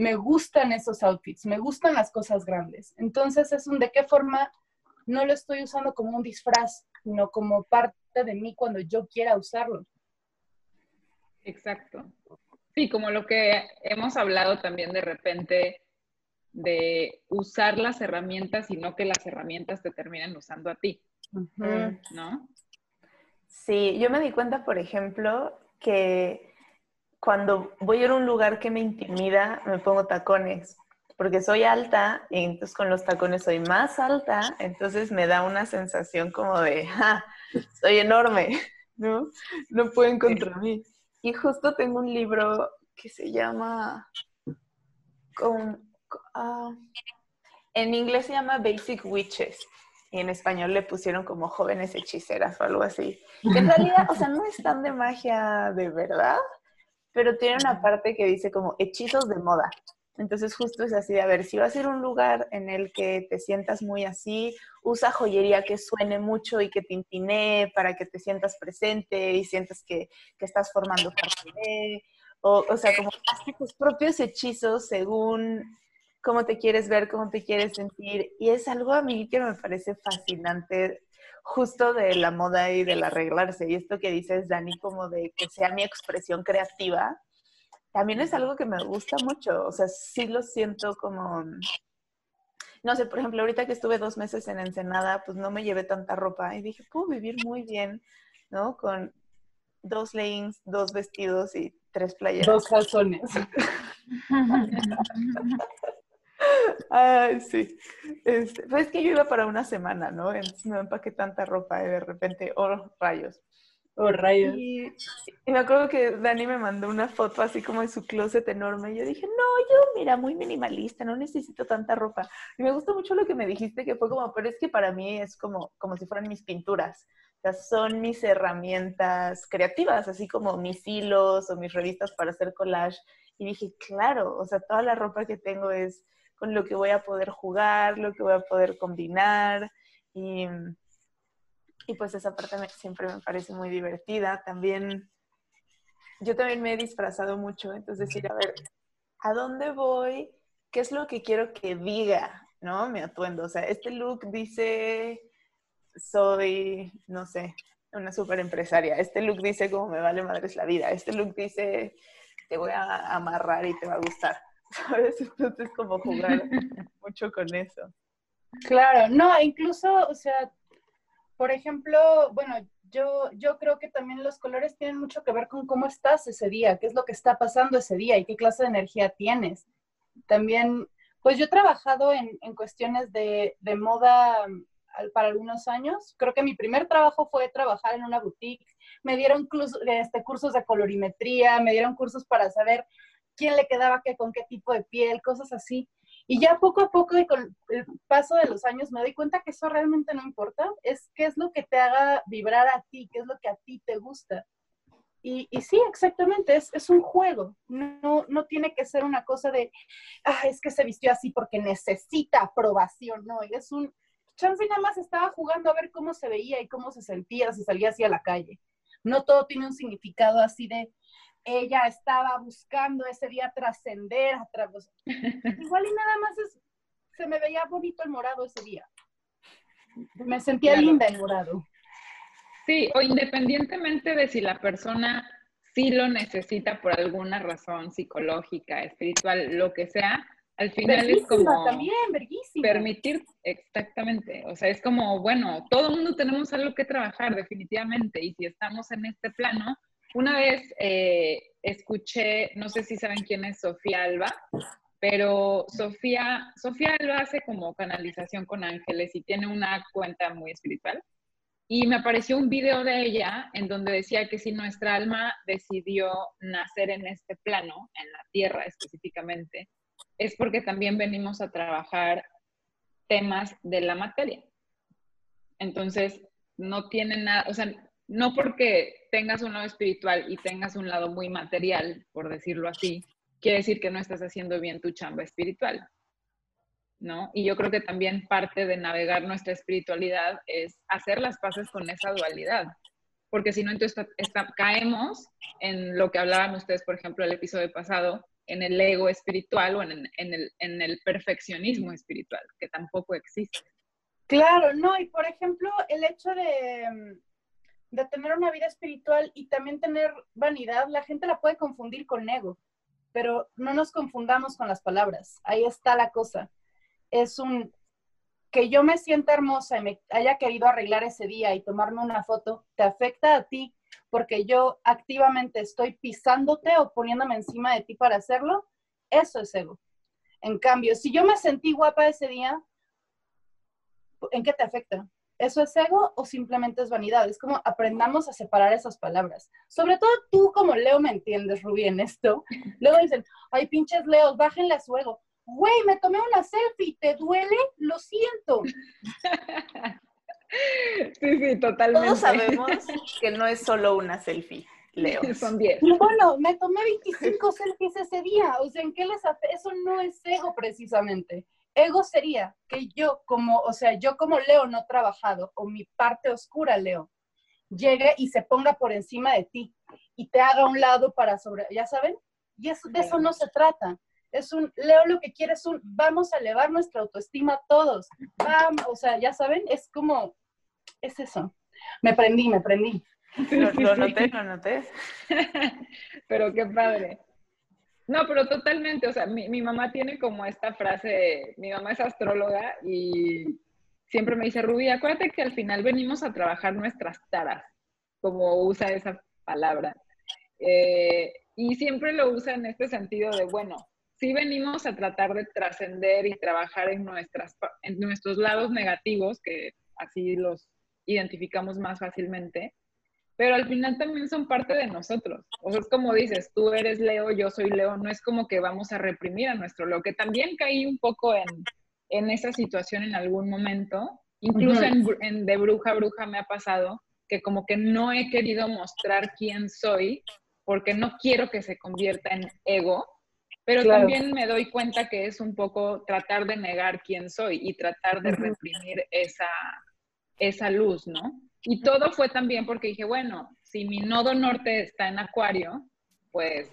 me gustan esos outfits, me gustan las cosas grandes. Entonces es un de qué forma no lo estoy usando como un disfraz, sino como parte de mí cuando yo quiera usarlo. Exacto. Sí, como lo que hemos hablado también de repente de usar las herramientas y no que las herramientas te terminen usando a ti. ¿No? Sí, yo me di cuenta, por ejemplo, que cuando voy a un lugar que me intimida, me pongo tacones, porque soy alta y entonces con los tacones soy más alta, entonces me da una sensación como de, ¡ja! Soy enorme, ¿no? No pueden contra mí. Y justo tengo un libro que se llama, con, ah, en inglés se llama Basic Witches y en español le pusieron como jóvenes hechiceras o algo así. Que en realidad, o sea, no es tan de magia de verdad, pero tiene una parte que dice como hechizos de moda. Entonces justo es así a ver, si vas a ir un lugar en el que te sientas muy así, usa joyería que suene mucho y que te intinee para que te sientas presente y sientas que, que estás formando parte o, o sea, como haz tus propios hechizos según cómo te quieres ver, cómo te quieres sentir. Y es algo a mí que me parece fascinante justo de la moda y del arreglarse. Y esto que dices, Dani, como de que sea mi expresión creativa, también es algo que me gusta mucho. O sea, sí lo siento como, no sé, por ejemplo, ahorita que estuve dos meses en Ensenada, pues no me llevé tanta ropa y dije, puedo vivir muy bien, ¿no? Con dos leggings, dos vestidos y tres playeras. Dos calzones. Ay, sí. Este, pues es que yo iba para una semana, ¿no? Entonces no empaqué tanta ropa y de repente, oh, rayos. Y, me acuerdo que Dani me mandó una foto así como de su closet enorme. Y yo dije, no, yo, mira, muy minimalista, no necesito tanta ropa. Y me gustó mucho lo que me dijiste, que fue como, pero es que para mí es como, como si fueran mis pinturas. O sea, son mis herramientas creativas, así como mis hilos o mis revistas para hacer collage. Y dije, claro, o sea, toda la ropa que tengo es con lo que voy a poder jugar, lo que voy a poder combinar. Y, y pues esa parte siempre me parece muy divertida. También, yo también me he disfrazado mucho, entonces decir, a ver, ¿a dónde voy? ¿Qué es lo que quiero que diga? ¿No? Mi atuendo. O sea, este look dice, soy, no sé, una super empresaria. Este look dice, como me vale madres la vida. Este look dice, te voy a amarrar y te va a gustar. ¿sabes? Entonces, como jugar mucho con eso. Claro, no, incluso, o sea, por ejemplo, bueno, yo, yo creo que también los colores tienen mucho que ver con cómo estás ese día, qué es lo que está pasando ese día y qué clase de energía tienes. También, pues yo he trabajado en, en cuestiones de, de moda para algunos años. Creo que mi primer trabajo fue trabajar en una boutique. Me dieron este, cursos de colorimetría, me dieron cursos para saber quién le quedaba qué, con qué tipo de piel, cosas así. Y ya poco a poco y con el paso de los años me doy cuenta que eso realmente no importa, es qué es lo que te haga vibrar a ti, qué es lo que a ti te gusta. Y, y sí, exactamente, es, es, un juego, no, no tiene que ser una cosa de, ah, es que se vistió así porque necesita aprobación, no, es un, Chance nada más estaba jugando a ver cómo se veía y cómo se sentía si salía así a la calle. No todo tiene un significado así de, ella estaba buscando ese día trascender a través. Igual y nada más es, se me veía bonito el morado ese día. Me sentía linda el morado. Sí, o independientemente de si la persona sí lo necesita por alguna razón psicológica, espiritual, lo que sea, al final es como también, permitir, exactamente, o sea, es como, bueno, todo el mundo tenemos algo que trabajar definitivamente y si estamos en este plano, una vez eh, escuché, no sé si saben quién es Sofía Alba, pero Sofía, Sofía Alba hace como canalización con ángeles y tiene una cuenta muy espiritual. Y me apareció un video de ella en donde decía que si nuestra alma decidió nacer en este plano, en la tierra específicamente, es porque también venimos a trabajar temas de la materia. Entonces, no tiene nada, o sea, no porque tengas un lado espiritual y tengas un lado muy material, por decirlo así, quiere decir que no estás haciendo bien tu chamba espiritual. ¿no? Y yo creo que también parte de navegar nuestra espiritualidad es hacer las paces con esa dualidad, porque si no, entonces caemos en lo que hablaban ustedes, por ejemplo, el episodio pasado, en el ego espiritual o en, el, en el perfeccionismo espiritual, que tampoco existe. Claro, no, y por ejemplo, el hecho de, de tener una vida espiritual y también tener vanidad, la gente la puede confundir con ego, pero no nos confundamos con las palabras, ahí está la cosa es un que yo me sienta hermosa y me haya querido arreglar ese día y tomarme una foto, te afecta a ti porque yo activamente estoy pisándote o poniéndome encima de ti para hacerlo, eso es ego. En cambio, si yo me sentí guapa ese día, ¿en qué te afecta? ¿Eso es ego o simplemente es vanidad? Es como aprendamos a separar esas palabras. Sobre todo tú como Leo me entiendes, Rubí, en esto. Luego dicen, ay, pinches Leos, bájenle a su ego güey, me tomé una selfie, ¿te duele? Lo siento. Sí, sí, totalmente. Todos sabemos que no es solo una selfie, Leo. Son 10. Bueno, me tomé 25 selfies ese día. O sea, ¿en qué les hace? Eso no es ego precisamente. Ego sería que yo como, o sea, yo como Leo no trabajado, o mi parte oscura, Leo, llegue y se ponga por encima de ti y te haga a un lado para sobre, ¿ya saben? Y eso, de eso no se trata es un, Leo lo que quiere es un, vamos a elevar nuestra autoestima todos. Vamos, o sea, ya saben, es como, es eso. Me prendí, me prendí. Lo, lo noté, lo noté. pero qué padre. No, pero totalmente, o sea, mi, mamá tiene como esta frase, mi mamá es astróloga y siempre me dice, Rubí, acuérdate que al final venimos a trabajar nuestras taras, como usa esa palabra. Eh, y siempre lo usa en este sentido de, bueno, sí venimos a tratar de trascender y trabajar en, nuestras, en nuestros lados negativos, que así los identificamos más fácilmente, pero al final también son parte de nosotros. O sea, es como dices, tú eres Leo, yo soy Leo, no es como que vamos a reprimir a nuestro Leo, que también caí un poco en, en esa situación en algún momento, incluso en, en De Bruja Bruja me ha pasado que como que no he querido mostrar quién soy porque no quiero que se convierta en ego, pero también me doy cuenta que es un poco tratar de negar quién soy y tratar de reprimir esa, esa luz, ¿no? Y todo fue también porque dije, bueno, si mi nodo norte está en Acuario, pues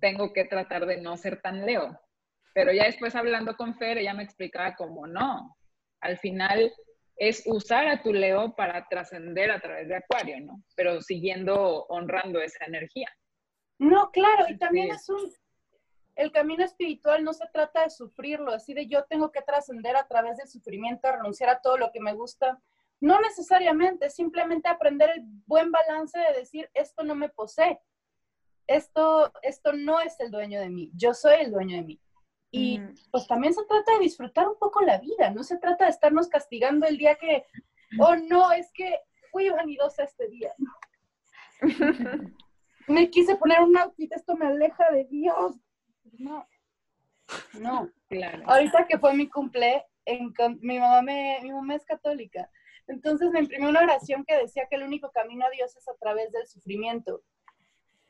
tengo que tratar de no ser tan Leo. Pero ya después hablando con Fer, ella me explicaba cómo no. Al final es usar a tu Leo para trascender a través de Acuario, ¿no? Pero siguiendo honrando esa energía. No, claro, y también es un, el camino espiritual no se trata de sufrirlo, así de yo tengo que trascender a través del sufrimiento, renunciar a todo lo que me gusta. No necesariamente, simplemente aprender el buen balance de decir, esto no me posee, esto, esto no es el dueño de mí, yo soy el dueño de mí. Y pues también se trata de disfrutar un poco la vida, no se trata de estarnos castigando el día que, oh no, es que fui vanidosa este día. me quise poner un outfit, esto me aleja de Dios, no, no. Claro. Ahorita que fue mi cumple, en, mi, mamá me, mi mamá es católica. Entonces me imprimió una oración que decía que el único camino a Dios es a través del sufrimiento.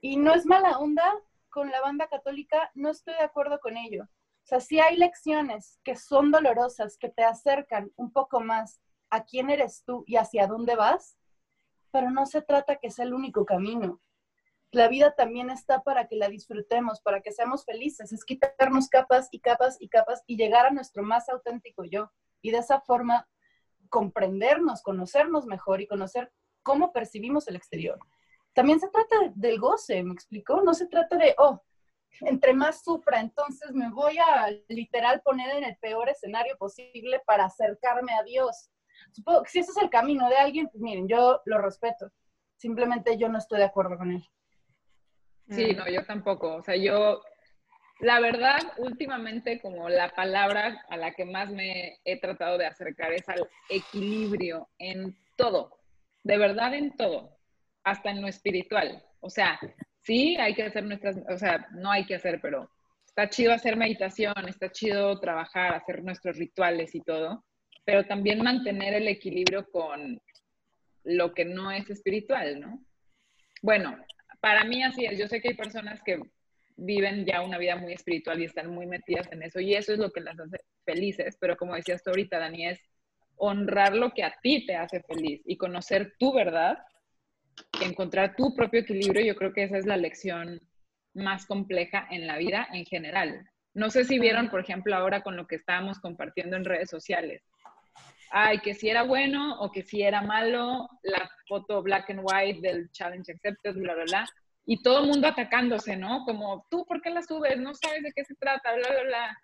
Y no es mala onda con la banda católica, no estoy de acuerdo con ello. O sea, sí hay lecciones que son dolorosas, que te acercan un poco más a quién eres tú y hacia dónde vas, pero no se trata que sea el único camino la vida también está para que la disfrutemos, para que seamos felices, es quitarnos capas y capas y capas y llegar a nuestro más auténtico yo. Y de esa forma comprendernos, conocernos mejor y conocer cómo percibimos el exterior. también se trata del goce, ¿me explicó? No se trata de, oh, entre más sufra, entonces me voy a literal poner en el peor escenario posible para acercarme a Dios. Supongo que si ese es el camino de alguien, pues miren, yo lo respeto. Simplemente yo no estoy de acuerdo con él. Sí, no, yo tampoco. O sea, yo, la verdad, últimamente como la palabra a la que más me he tratado de acercar es al equilibrio en todo, de verdad en todo, hasta en lo espiritual. O sea, sí, hay que hacer nuestras, o sea, no hay que hacer, pero está chido hacer meditación, está chido trabajar, hacer nuestros rituales y todo, pero también mantener el equilibrio con lo que no es espiritual, ¿no? Bueno, para mí así es. Yo sé que hay personas que viven ya una vida muy espiritual y están muy metidas en eso y eso es lo que las hace felices, pero como decías tú ahorita, Dani, es honrar lo que a ti te hace feliz y conocer tu verdad, encontrar tu propio equilibrio, yo creo que esa es la lección más compleja en la vida en general. No sé si vieron, por ejemplo, ahora con lo que estábamos compartiendo en redes sociales. Ay, que si era bueno o que si era malo, la foto black and white del challenge accepted, bla, bla, bla. Y todo el mundo atacándose, ¿no? Como, tú, ¿por qué la subes? No sabes de qué se trata, bla, bla, bla.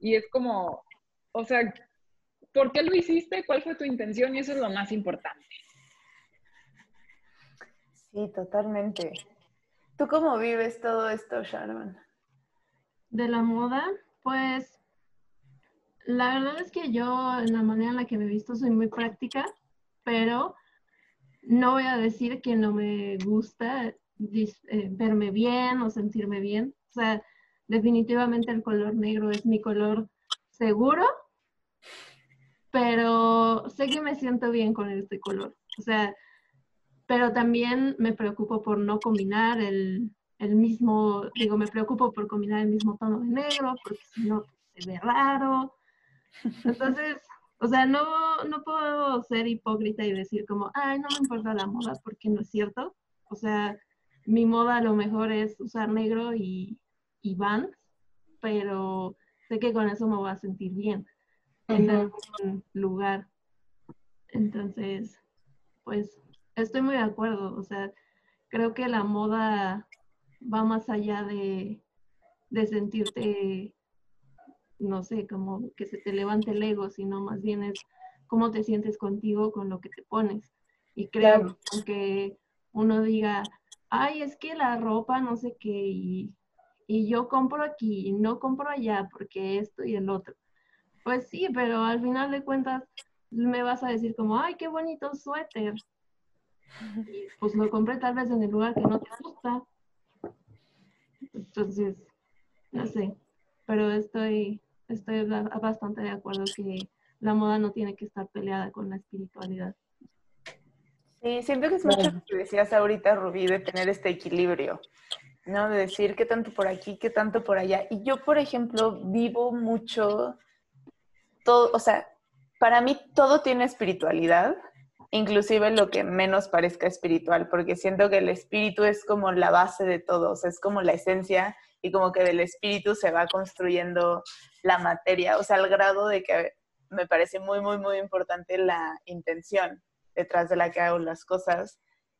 Y es como, o sea, ¿por qué lo hiciste? ¿Cuál fue tu intención? Y eso es lo más importante. Sí, totalmente. ¿Tú cómo vives todo esto, Sharon? De la moda, pues la verdad es que yo en la manera en la que me he visto soy muy práctica, pero no voy a decir que no me gusta eh, verme bien o sentirme bien. O sea, definitivamente el color negro es mi color seguro, pero sé que me siento bien con este color. O sea, pero también me preocupo por no combinar el, mismo, digo, me preocupo por combinar el mismo tono de negro, porque si no se ve raro. Entonces, o sea, no, no puedo ser hipócrita y decir como, ay, no me importa la moda, porque no es cierto. O sea, mi moda a lo mejor es usar negro y, y vans, pero sé que con eso me voy a sentir bien en algún lugar. Entonces, pues estoy muy de acuerdo. O sea, creo que la moda va más allá de, de sentirte, no sé, como que se te levante el ego, sino más bien es cómo te sientes contigo con lo que te pones. Y creo que uno diga, ay, es que la ropa, no sé qué, y, y yo compro aquí y no compro allá porque esto y el otro. Pues sí, pero al final de cuentas me vas a decir como, ay, qué bonito suéter pues lo compré tal vez en el lugar que no te gusta. Entonces, no sé, pero estoy, estoy bastante de acuerdo que la moda no tiene que estar peleada con la espiritualidad. Sí, siento que es mucho lo que decías ahorita, Rubí, de tener este equilibrio, ¿no? De decir qué tanto por aquí, qué tanto por allá. Y yo, por ejemplo, vivo mucho, todo, o sea, para mí todo tiene espiritualidad, inclusive lo que menos parezca espiritual, porque siento que el espíritu es como la base de todo, o sea, es como la esencia y como que del espíritu se va construyendo la materia, o sea, al grado de que me parece muy, muy, muy importante la intención detrás de la que hago las cosas,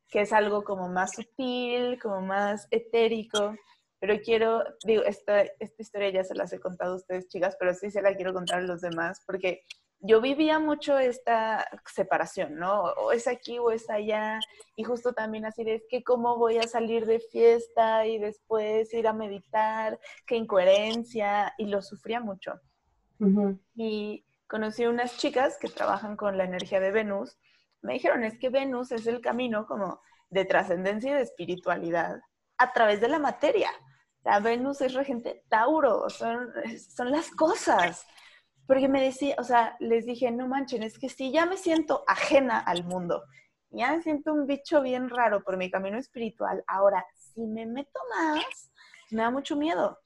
que es algo como más sutil, como más etérico, pero quiero, digo, esta, esta historia ya se las he contado a ustedes, chicas, pero sí se la quiero contar a los demás, porque yo vivía mucho esta separación, ¿no? O es aquí o es allá. Y justo también así de, es que cómo voy a salir de fiesta y después ir a meditar, qué incoherencia. Y lo sufría mucho. Y conocí unas chicas que trabajan con la energía de Venus. Me dijeron, es que Venus es el camino como de trascendencia y de espiritualidad a través de la materia. La Venus es regente Tauro, son, son las cosas porque me decía, o sea, les dije, no manchen, es que si ya me siento ajena al mundo, ya me siento un bicho bien raro por mi camino espiritual, ahora, si me meto más, me da mucho miedo.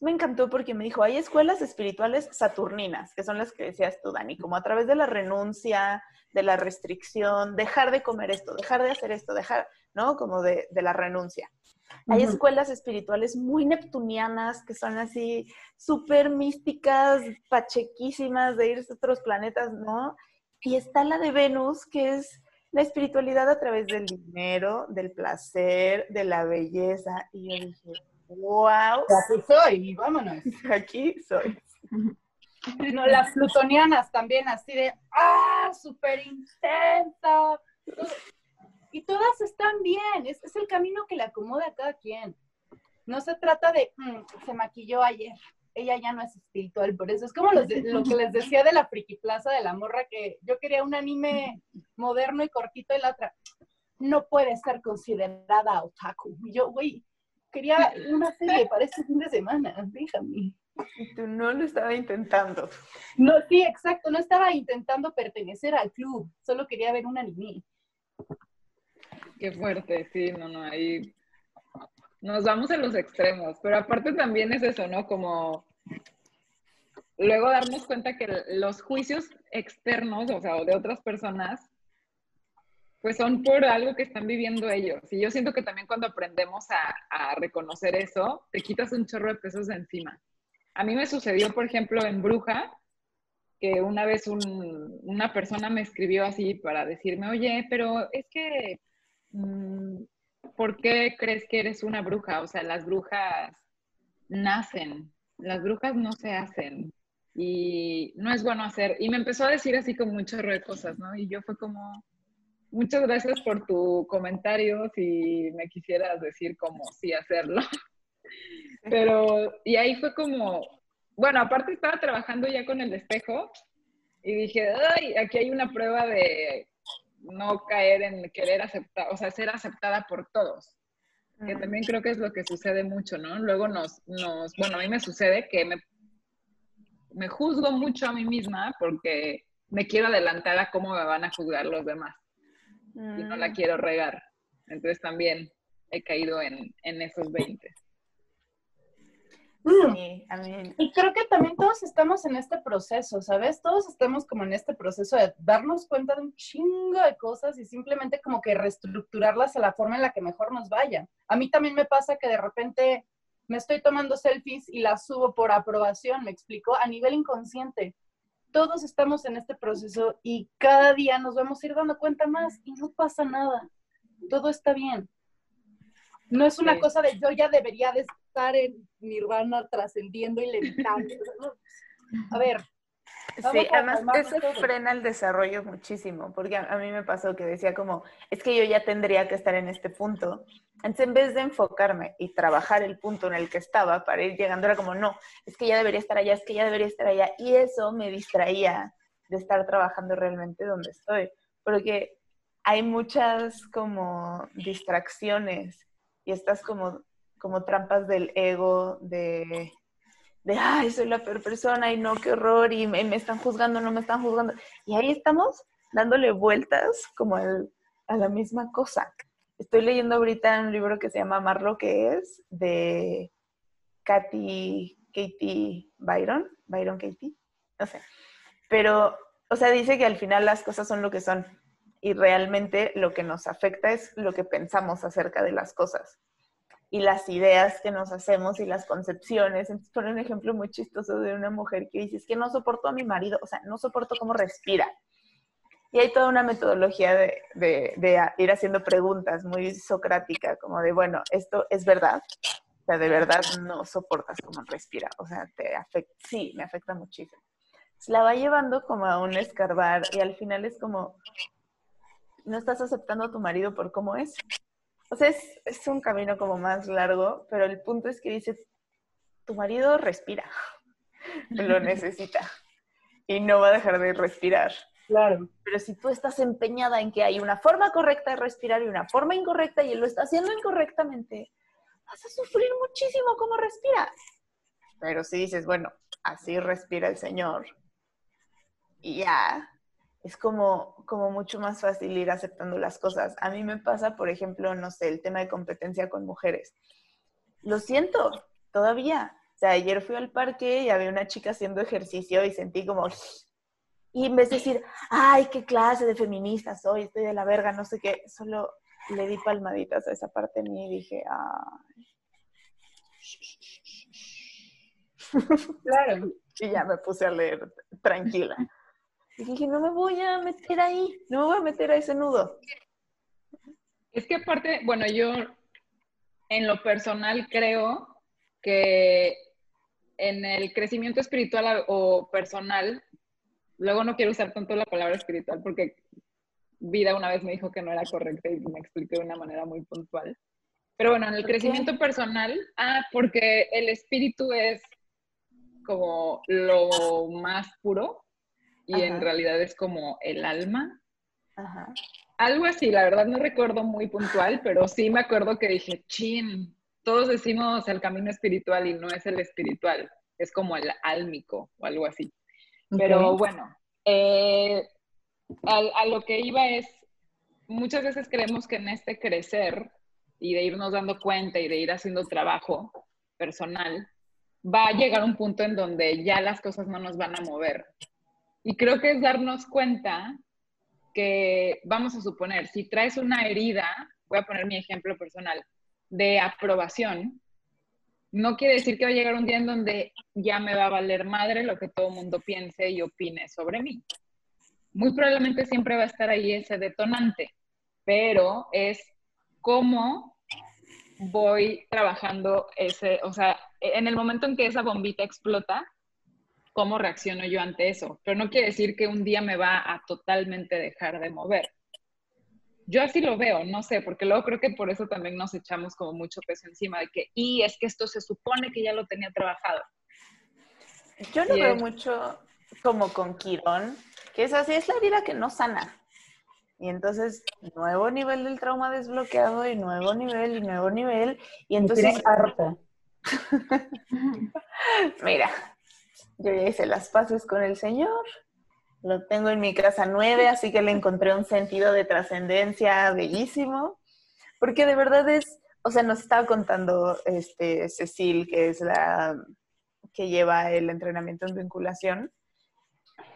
Me encantó porque me dijo, hay escuelas espirituales saturninas, que son las que decías tú, Dani, como a través de la renuncia, de la restricción, dejar de comer esto, dejar de hacer esto, dejar, ¿no? Como de, de la renuncia. Hay escuelas espirituales muy neptunianas que son así súper místicas, pachequísimas de irse a otros planetas, ¿no? Y está la de Venus, que es la espiritualidad a través del dinero, del placer, de la belleza. Y yo dije, wow. Aquí soy, vámonos. Aquí soy. No, las plutonianas también, así de, ah, súper intensa. Y todas están bien, es, es, el camino que le acomoda a cada quien. No se trata de, mm, se maquilló ayer, ella ya no es espiritual, por eso es como lo que les decía de la Friki Plaza de la morra, que yo quería un anime moderno y cortito y la otra, no puede ser considerada otaku. Y yo, güey, quería una serie para este fin de semana, déjame. Y tú no lo estaba intentando. No, sí, exacto, no estaba intentando pertenecer al club, solo quería ver un anime. Qué fuerte, sí, no, no, ahí nos vamos a los extremos, pero aparte también es eso, ¿no? Como luego darnos cuenta que los juicios externos, o sea, o de otras personas, pues son por algo que están viviendo ellos. Y yo siento que también cuando aprendemos a, reconocer eso, te quitas un chorro de pesos de encima. A mí me sucedió, por ejemplo, en Bruja, que una vez una persona me escribió así para decirme, oye, pero es que mm, ¿por qué crees que eres una bruja? O sea, las brujas nacen, las brujas no se hacen y no es bueno hacer. Y me empezó a decir así como mucho de cosas, ¿no? Y yo fue como, muchas gracias por tu comentario, si me quisieras decir cómo sí hacerlo. Pero, y ahí fue como, bueno, aparte estaba trabajando ya con el espejo y dije, ay, aquí hay una prueba de no caer en querer aceptar, o sea, ser aceptada por todos. Que también creo que es lo que sucede mucho, ¿no? Luego nos, nos bueno, a mí me sucede que me, me juzgo mucho a mí misma porque me quiero adelantar a cómo me van a juzgar los demás. Y no la mm. quiero regar. Entonces también he caído en, en esos 20. Y creo que también todos estamos en este proceso, ¿sabes? Todos estamos como en este proceso de darnos cuenta de un chingo de cosas y simplemente como que reestructurarlas a la forma en la que mejor nos vaya. A mí también me pasa que de repente me estoy tomando selfies y las subo por aprobación, me explico, a nivel inconsciente. Todos estamos en este proceso y cada día nos vamos a ir dando cuenta más y no pasa nada. Todo está bien. No es una cosa de yo ya debería de estar en nirvana trascendiendo y levitando. a ver. Sí, además eso frena el desarrollo muchísimo, porque a, mí me pasó que decía como, es que yo ya tendría que estar en este punto. Entonces, en vez de enfocarme y trabajar el punto en el que estaba para ir llegando, era como, no, es que ya debería estar allá, es que ya debería estar allá. Y eso me distraía de estar trabajando realmente donde estoy, porque hay muchas como distracciones y estas como, como trampas del ego, de, de, ay, soy la peor persona y no, qué horror, y me, están juzgando, no me están juzgando. Y ahí estamos dándole vueltas como a la misma cosa. Estoy leyendo ahorita un libro que se llama Amar lo que es, de Katy, Katie Byron, Byron Katie, no sé. Pero, o sea, dice que al final las cosas son lo que son y realmente lo que nos afecta es lo que pensamos acerca de las cosas y las ideas que nos hacemos y las concepciones. Entonces, por un ejemplo muy chistoso de una mujer que dice, es que no soporto a mi marido, o sea, no soporto cómo respira. Y hay toda una metodología de, de, ir haciendo preguntas muy socrática, como de, bueno, esto es verdad, o sea, de verdad no soportas cómo respira, o sea, te afecta, sí, me afecta muchísimo. Se la va llevando como a un escarbar y al final es como, no estás aceptando a tu marido por cómo es. O sea, es, un camino como más largo, pero el punto es que dices, tu marido respira, lo necesita y no va a dejar de respirar. Claro. Pero si tú estás empeñada en que hay una forma correcta de respirar y una forma incorrecta y él lo está haciendo incorrectamente, vas a sufrir muchísimo cómo respira. Pero si dices, bueno, así respira el Señor y ya, es como, como mucho más fácil ir aceptando las cosas. A mí me pasa, por ejemplo, no sé, el tema de competencia con mujeres. Lo siento, todavía. O sea, ayer fui al parque y había una chica haciendo ejercicio y sentí como... Y en vez de decir, ay, qué clase de feminista soy, estoy de la verga, no sé qué, solo le di palmaditas a esa parte de mí y dije, ay. Claro. y ya me puse a leer tranquila. Y dije, no me voy a meter ahí, no me voy a meter a ese nudo. Es que aparte, bueno, yo en lo personal creo que en el crecimiento espiritual o personal, luego no quiero usar tanto la palabra espiritual porque vida una vez me dijo que no era correcta y me expliqué de una manera muy puntual. Pero bueno, en el crecimiento personal, ah, porque el espíritu es como lo más puro y en realidad es como el alma. Ajá. Algo así, la verdad no recuerdo muy puntual, pero sí me acuerdo que dije, chin, todos decimos el camino espiritual y no es el espiritual, es como el álmico o algo así. Pero bueno, eh, a, lo que iba es, muchas veces creemos que en este crecer y de irnos dando cuenta y de ir haciendo trabajo personal, va a llegar un punto en donde ya las cosas no nos van a mover. Y creo que es darnos cuenta que, vamos a suponer, si traes una herida, voy a poner mi ejemplo personal, de aprobación, no quiere decir que va a llegar un día en donde ya me va a valer madre lo que todo el mundo piense y opine sobre mí. Muy probablemente siempre va a estar ahí ese detonante, pero es cómo voy trabajando ese, o sea, en el momento en que esa bombita explota, cómo reacciono yo ante eso. Pero no quiere decir que un día me va a totalmente dejar de mover. Yo así lo veo, no sé, porque luego creo que por eso también nos echamos como mucho peso encima de que, y es que esto se supone que ya lo tenía trabajado. Yo lo veo mucho como con Quirón, que es así, es la herida que no sana. Y entonces, nuevo nivel del trauma desbloqueado y nuevo nivel y nuevo nivel. Y entonces... Mira, yo ya hice las paces con el Señor. Lo tengo en mi casa nueve, así que le encontré un sentido de trascendencia bellísimo. Porque de verdad es, o sea, nos estaba contando este Cecil, que es la que lleva el entrenamiento en vinculación.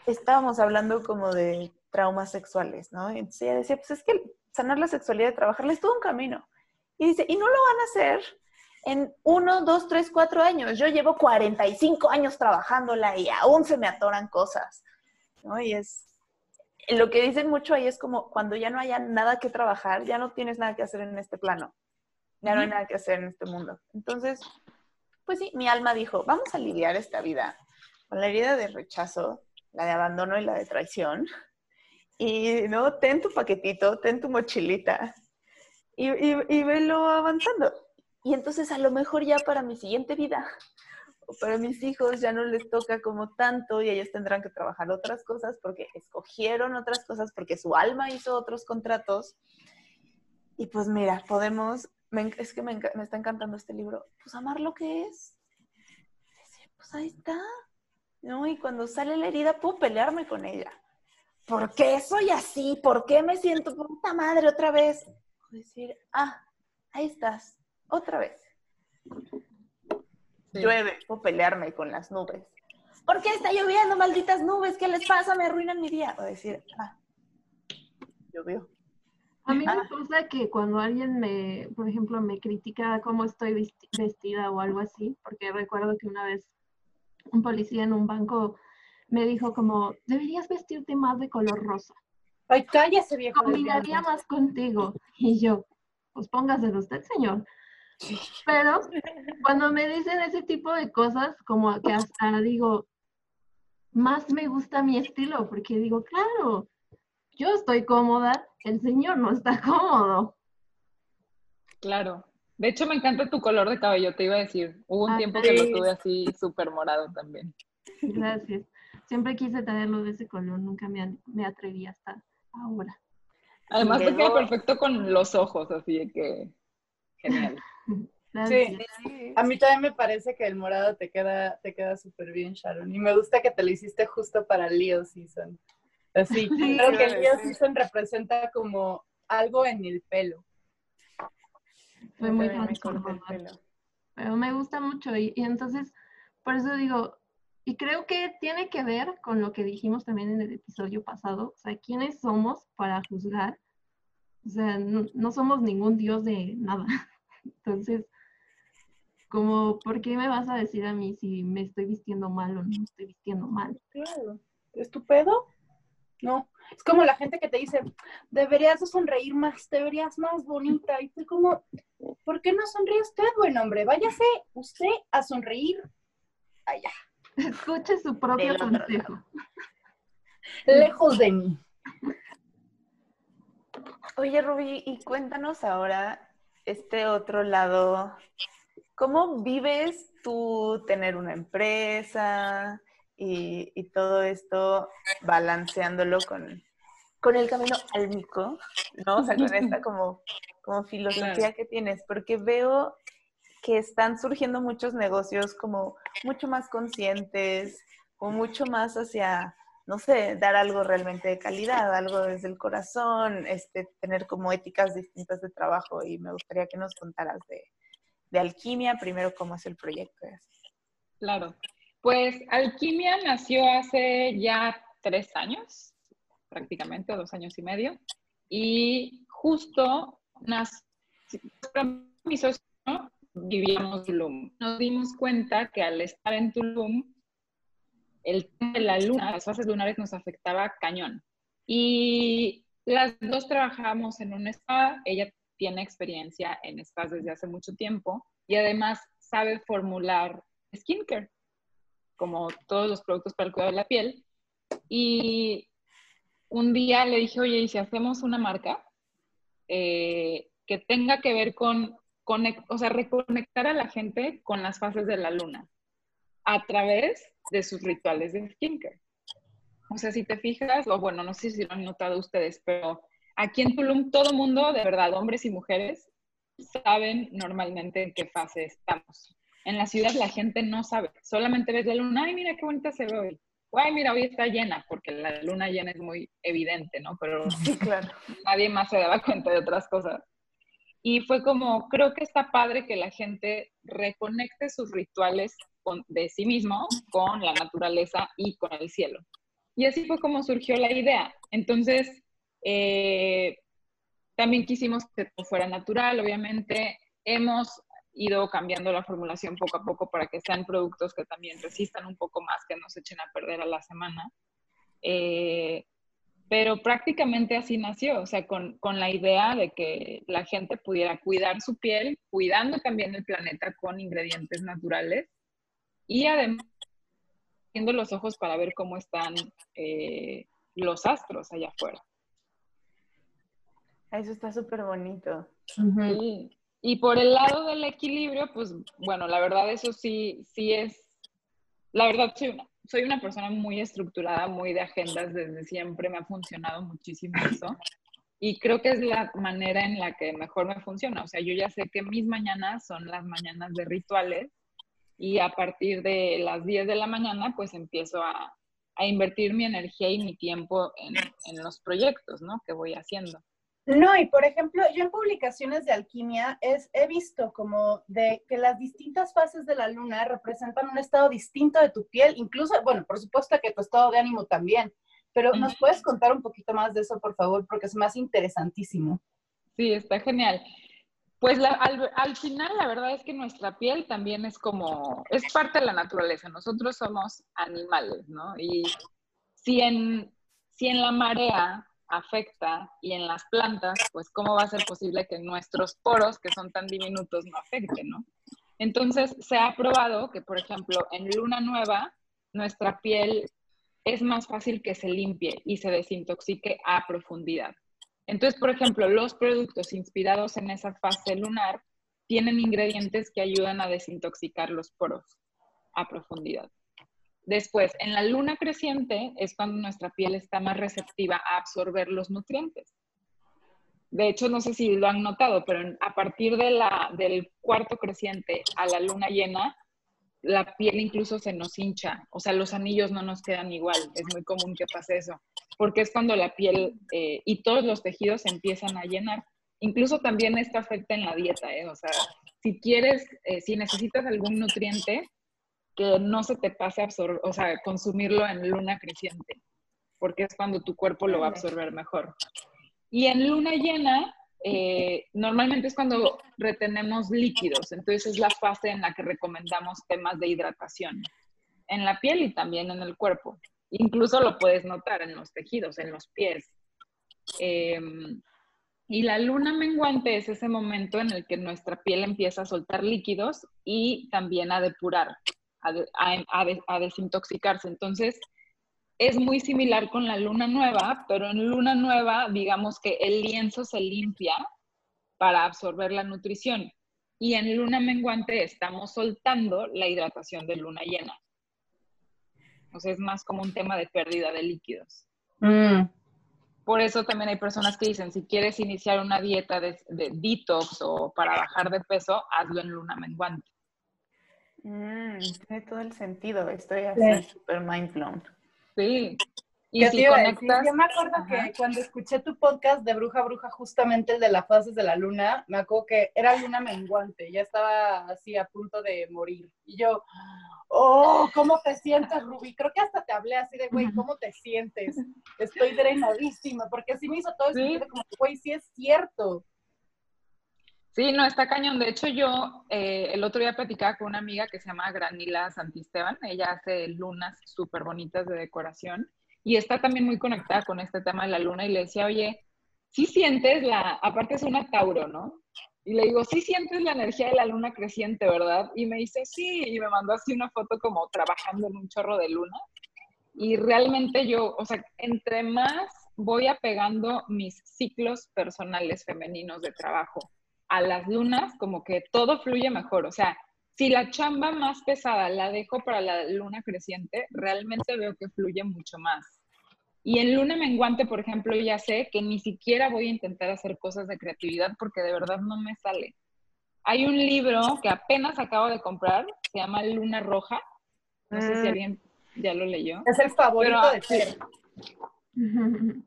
Estábamos hablando como de traumas sexuales, ¿no? Entonces ella decía, pues es que sanar la sexualidad, trabajarla es todo un camino. Y dice, y no lo van a hacer en uno, dos, tres, cuatro años. Yo llevo 45 años trabajándola y aún se me atoran cosas, ¿no? Y es, lo que dicen mucho ahí es como cuando ya no haya nada que trabajar, ya no tienes nada que hacer en este plano, ya no hay nada que hacer en este mundo. Entonces, pues sí, mi alma dijo, vamos a lidiar esta vida con la herida de rechazo, la de abandono y la de traición, y no, ten tu paquetito, ten tu mochilita y, y, velo avanzando. Y entonces a lo mejor ya para mi siguiente vida o para mis hijos ya no les toca como tanto y ellos tendrán que trabajar otras cosas porque escogieron otras cosas, porque su alma hizo otros contratos. Y pues mira, podemos, es que me, está encantando este libro, pues amar lo que es. Pues ahí está. ¿no? Y cuando sale la herida, puedo pelearme con ella. ¿por qué soy así? ¿Por qué me siento puta madre otra vez? Decir, ah, ahí estás, otra vez. Llueve, o pelearme con las nubes. ¿Por qué está lloviendo, malditas nubes? ¿Qué les pasa? Me arruinan mi día. O decir, ah, llovió. A mí me ah. pasa que cuando alguien me, por ejemplo, me critica cómo estoy vestida o algo así, porque recuerdo que una vez un policía en un banco me dijo como, deberías vestirte más de color rosa. Ay, cállese, viejo. Combinaría más contigo. Y yo, pues póngaselo usted, señor. Pero cuando me dicen ese tipo de cosas, como que hasta digo, más me gusta mi estilo, porque digo, claro, yo estoy cómoda, el señor no está cómodo. Claro. De hecho, me encanta tu color de cabello, te iba a decir. Hubo un ah, tiempo que lo tuve así súper morado también. Gracias. Siempre quise tenerlo de ese color, nunca me, me atreví hasta ahora. Además te queda perfecto con los ojos, así de que genial. Sí, a mí también me parece que el morado te queda, te queda súper bien, Sharon. Y me gusta que te lo hiciste justo para Leo Season. Así, creo que Leo Season representa como algo en el pelo. Fue muy transformador. Pero me gusta mucho y, y entonces, por eso digo, y creo que tiene que ver con lo que dijimos también en el episodio pasado, o sea, ¿quiénes somos para juzgar? O sea, no, somos ningún dios de nada. Entonces, como, ¿por qué me vas a decir a mí si me estoy vistiendo mal o no me estoy vistiendo mal? Claro. ¿Es tu pedo? No, es como la gente que te dice, deberías de sonreír más, te verías más bonita. Y tú como, ¿por qué no sonríe usted, buen hombre? Váyase usted a sonreír allá. Escuche su propio consejo. Lejos de mí. Oye, Ruby, y cuéntanos ahora este otro lado. ¿Cómo vives tú tener una empresa y, y todo esto balanceándolo con, con el camino álmico, ¿no? O sea, con esta como, como filosofía Claro. que tienes, porque veo que están surgiendo muchos negocios como mucho más conscientes o mucho más hacia, no sé, dar algo realmente de calidad, algo desde el corazón, este, tener como éticas distintas de trabajo y me gustaría que nos contaras de, de alquimia, primero cómo es el proyecto. Claro. Pues Alquimia nació hace ya tres años, prácticamente, dos años y medio. Y justo nació, mi socio vivíamos Tulum. Nos dimos cuenta que al estar en Tulum, el tema de la luna, las fases lunares nos afectaba cañón. Y las dos trabajábamos en un spa, ella tiene experiencia en spas desde hace mucho tiempo y además sabe formular skincare, como todos los productos para el cuidado de la piel. Y un día le dije, oye, ¿y si hacemos una marca eh, que tenga que ver con, conec- o sea, reconectar a la gente con las fases de la luna a través de sus rituales de skincare? O sea, si te fijas, o bueno, no sé si lo han notado ustedes, pero aquí en Tulum todo mundo, de verdad, hombres y mujeres, saben normalmente en qué fase estamos. En la ciudad la gente no sabe, solamente ves la luna, ay, mira qué bonita se ve hoy. Ay, mira, hoy está llena, porque la luna llena es muy evidente, ¿no? Pero Sí, claro. nadie más se daba cuenta de otras cosas. Y fue como, creo que está padre que la gente reconecte sus rituales de sí mismo con la naturaleza y con el cielo. Y así fue como surgió la idea. Entonces, eh, también quisimos que fuera natural, obviamente. Hemos ido cambiando la formulación poco a poco para que sean productos que también resistan un poco más, que no se echen a perder a la semana. Eh, pero prácticamente así nació, o sea, con, con la idea de que la gente pudiera cuidar su piel, cuidando también el planeta con ingredientes naturales y además abriendo los ojos para ver cómo están eh, los astros allá afuera. Eso está súper bonito. Y, y por el lado del equilibrio, pues bueno, la verdad eso sí, sí es, la verdad soy una, soy una persona muy estructurada, muy de agendas desde siempre, me ha funcionado muchísimo eso. Y creo que es la manera en la que mejor me funciona. O sea, yo ya sé que mis mañanas son las mañanas de rituales y a partir de las 10 de la mañana, pues empiezo a, a invertir mi energía y mi tiempo en, en los proyectos, ¿no? Que voy haciendo. No, y por ejemplo, yo en publicaciones de alquimia es, he visto como de que las distintas fases de la luna representan un estado distinto de tu piel, incluso, bueno, por supuesto que tu estado de ánimo también, pero ¿nos puedes contar un poquito más de eso, por favor? Porque es más interesantísimo. Sí, está genial. Pues la- al, al final la verdad es que nuestra piel también es como, es parte de la naturaleza. Nosotros somos animales, ¿no? Y si en, si en la marea afecta y en las plantas, pues cómo va a ser posible que nuestros poros, que son tan diminutos, no afecten, ¿no? Entonces se ha probado que, por ejemplo, en luna nueva, nuestra piel es más fácil que se limpie y se desintoxique a profundidad. Entonces, por ejemplo, los productos inspirados en esa fase lunar tienen ingredientes que ayudan a desintoxicar los poros a profundidad. Después, en la luna creciente es cuando nuestra piel está más receptiva a absorber los nutrientes. De hecho, no sé si lo han notado, pero a partir del cuarto creciente a la luna llena, la piel incluso se nos hincha, o sea, los anillos no nos quedan igual, es muy común que pase eso, porque es cuando la piel eh, y todos los tejidos se empiezan a llenar. Incluso también esto afecta en la dieta, ¿eh? o sea, si quieres, eh, si necesitas algún nutriente, que no se te pase a absorber, o sea, consumirlo en luna creciente, porque es cuando tu cuerpo lo va a absorber mejor. Y en luna llena, eh, normalmente es cuando retenemos líquidos, entonces es la fase en la que recomendamos temas de hidratación en la piel y también en el cuerpo. Incluso lo puedes notar en los tejidos, en los pies. Em, y la luna menguante es ese momento en el que nuestra piel empieza a soltar líquidos y también a depurar, a, desintoxicarse. Entonces, es muy similar con la luna nueva, pero en luna nueva, digamos que el lienzo se limpia para absorber la nutrición. Y en luna menguante estamos soltando la hidratación de luna llena. O sea, es más como un tema de pérdida de líquidos. Mm. Por eso también hay personas que dicen, si quieres iniciar una dieta de, detox o para bajar de peso, hazlo en luna menguante. Mm, tiene todo el sentido. Estoy así súper mind blown. Sí. Y si conectas... Yo me acuerdo que cuando escuché tu podcast de Bruja Bruja, justamente el de las fases de la luna, me acuerdo que era luna menguante, ya estaba así a punto de morir. Y yo, oh, ¿cómo te sientes, Ruby? Creo que hasta te hablé así de, güey, ¿cómo te sientes? Estoy drenadísima, porque así me hizo todo ¿Sí? como, güey, sí es cierto. Sí, no, está cañón. De hecho, yo eh, el otro día platicaba con una amiga que se llama Granila Santisteban. Ella hace lunas súper bonitas de decoración y está también muy conectada con este tema de la luna y le decía, oye, sí sientes la, aparte es una Tauro, ¿no? Y le digo, sí sientes la energía de la luna creciente, ¿verdad? Y me dice, sí, y me mandó así una foto como trabajando en un chorro de luna. Y realmente yo, o sea, entre más voy apegando mis ciclos personales femeninos de trabajo a las lunas, como que todo fluye mejor. O sea, si la chamba más pesada la dejo para la luna creciente, realmente veo que fluye mucho más. Y en luna menguante, por ejemplo, ya sé que ni siquiera voy a intentar hacer cosas de creatividad porque de verdad no me sale. Hay un libro que apenas acabo de comprar, se llama Luna Roja. No sé si mm. alguien ya lo leyó. Es el favorito de Fer.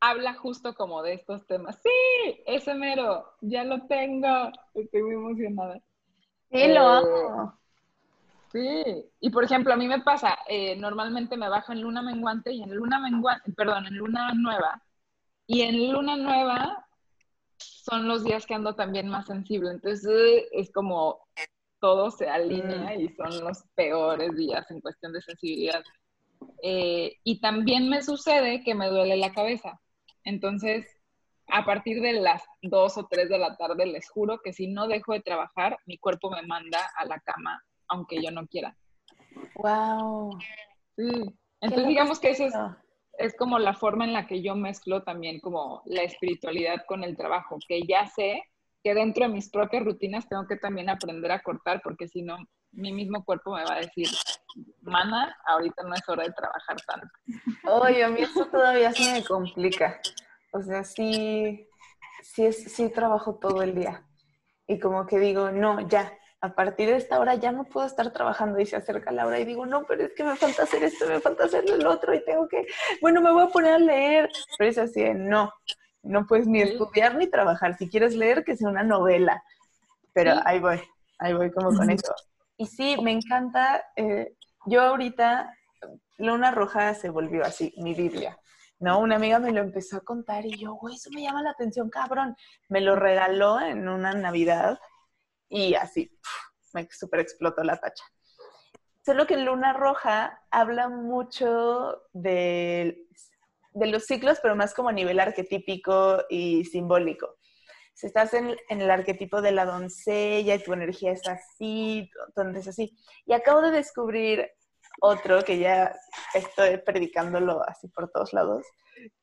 Habla justo como de estos temas. Sí, ese mero, ya lo tengo. Estoy muy emocionada. Sí, lo eh, amo. Sí, y por ejemplo, a mí me pasa, eh, normalmente me bajo en luna menguante y en luna menguante, perdón, en luna nueva. Y en luna nueva son los días que ando también más sensible. Entonces es como todo se alinea mm. y son los peores días en cuestión de sensibilidad. Eh, y también me sucede que me duele la cabeza. Entonces, a partir de las 2 o 3 de la tarde, les juro que si no dejo de trabajar, mi cuerpo me manda a la cama aunque yo no quiera. Wow. Sí. Entonces digamos que eso es, es, como la forma en la que yo mezclo también como la espiritualidad con el trabajo, que ya sé que dentro de mis propias rutinas tengo que también aprender a cortar, porque si no, mi mismo cuerpo me va a decir, mana, ahorita no es hora de trabajar tanto. Oye, a mí eso todavía se me complica. O sea, sí, sí, es, sí trabajo todo el día. Y como que digo, no, ya, a partir de esta hora ya no puedo estar trabajando y se acerca la hora y digo, no, pero es que me falta hacer esto, me falta hacer el otro y tengo que, bueno, me voy a poner a leer. Pero es así, no, no puedes ni estudiar ni trabajar. Si quieres leer, que sea una novela. Pero ahí voy, ahí voy como con eso. Y sí, me encanta, eh, yo ahorita, Luna Roja se volvió así, mi Biblia. ¿No? Una amiga me lo empezó a contar y yo, güey, eso me llama la atención, cabrón. Me lo regaló en una Navidad y así, me super explotó la tacha. Solo que Luna Roja habla mucho de, de los ciclos, pero más como a nivel arquetípico y simbólico. Si estás en, en, el arquetipo de la doncella y tu energía es así, donde es así. Y acabo de descubrir otro que ya estoy predicándolo así por todos lados,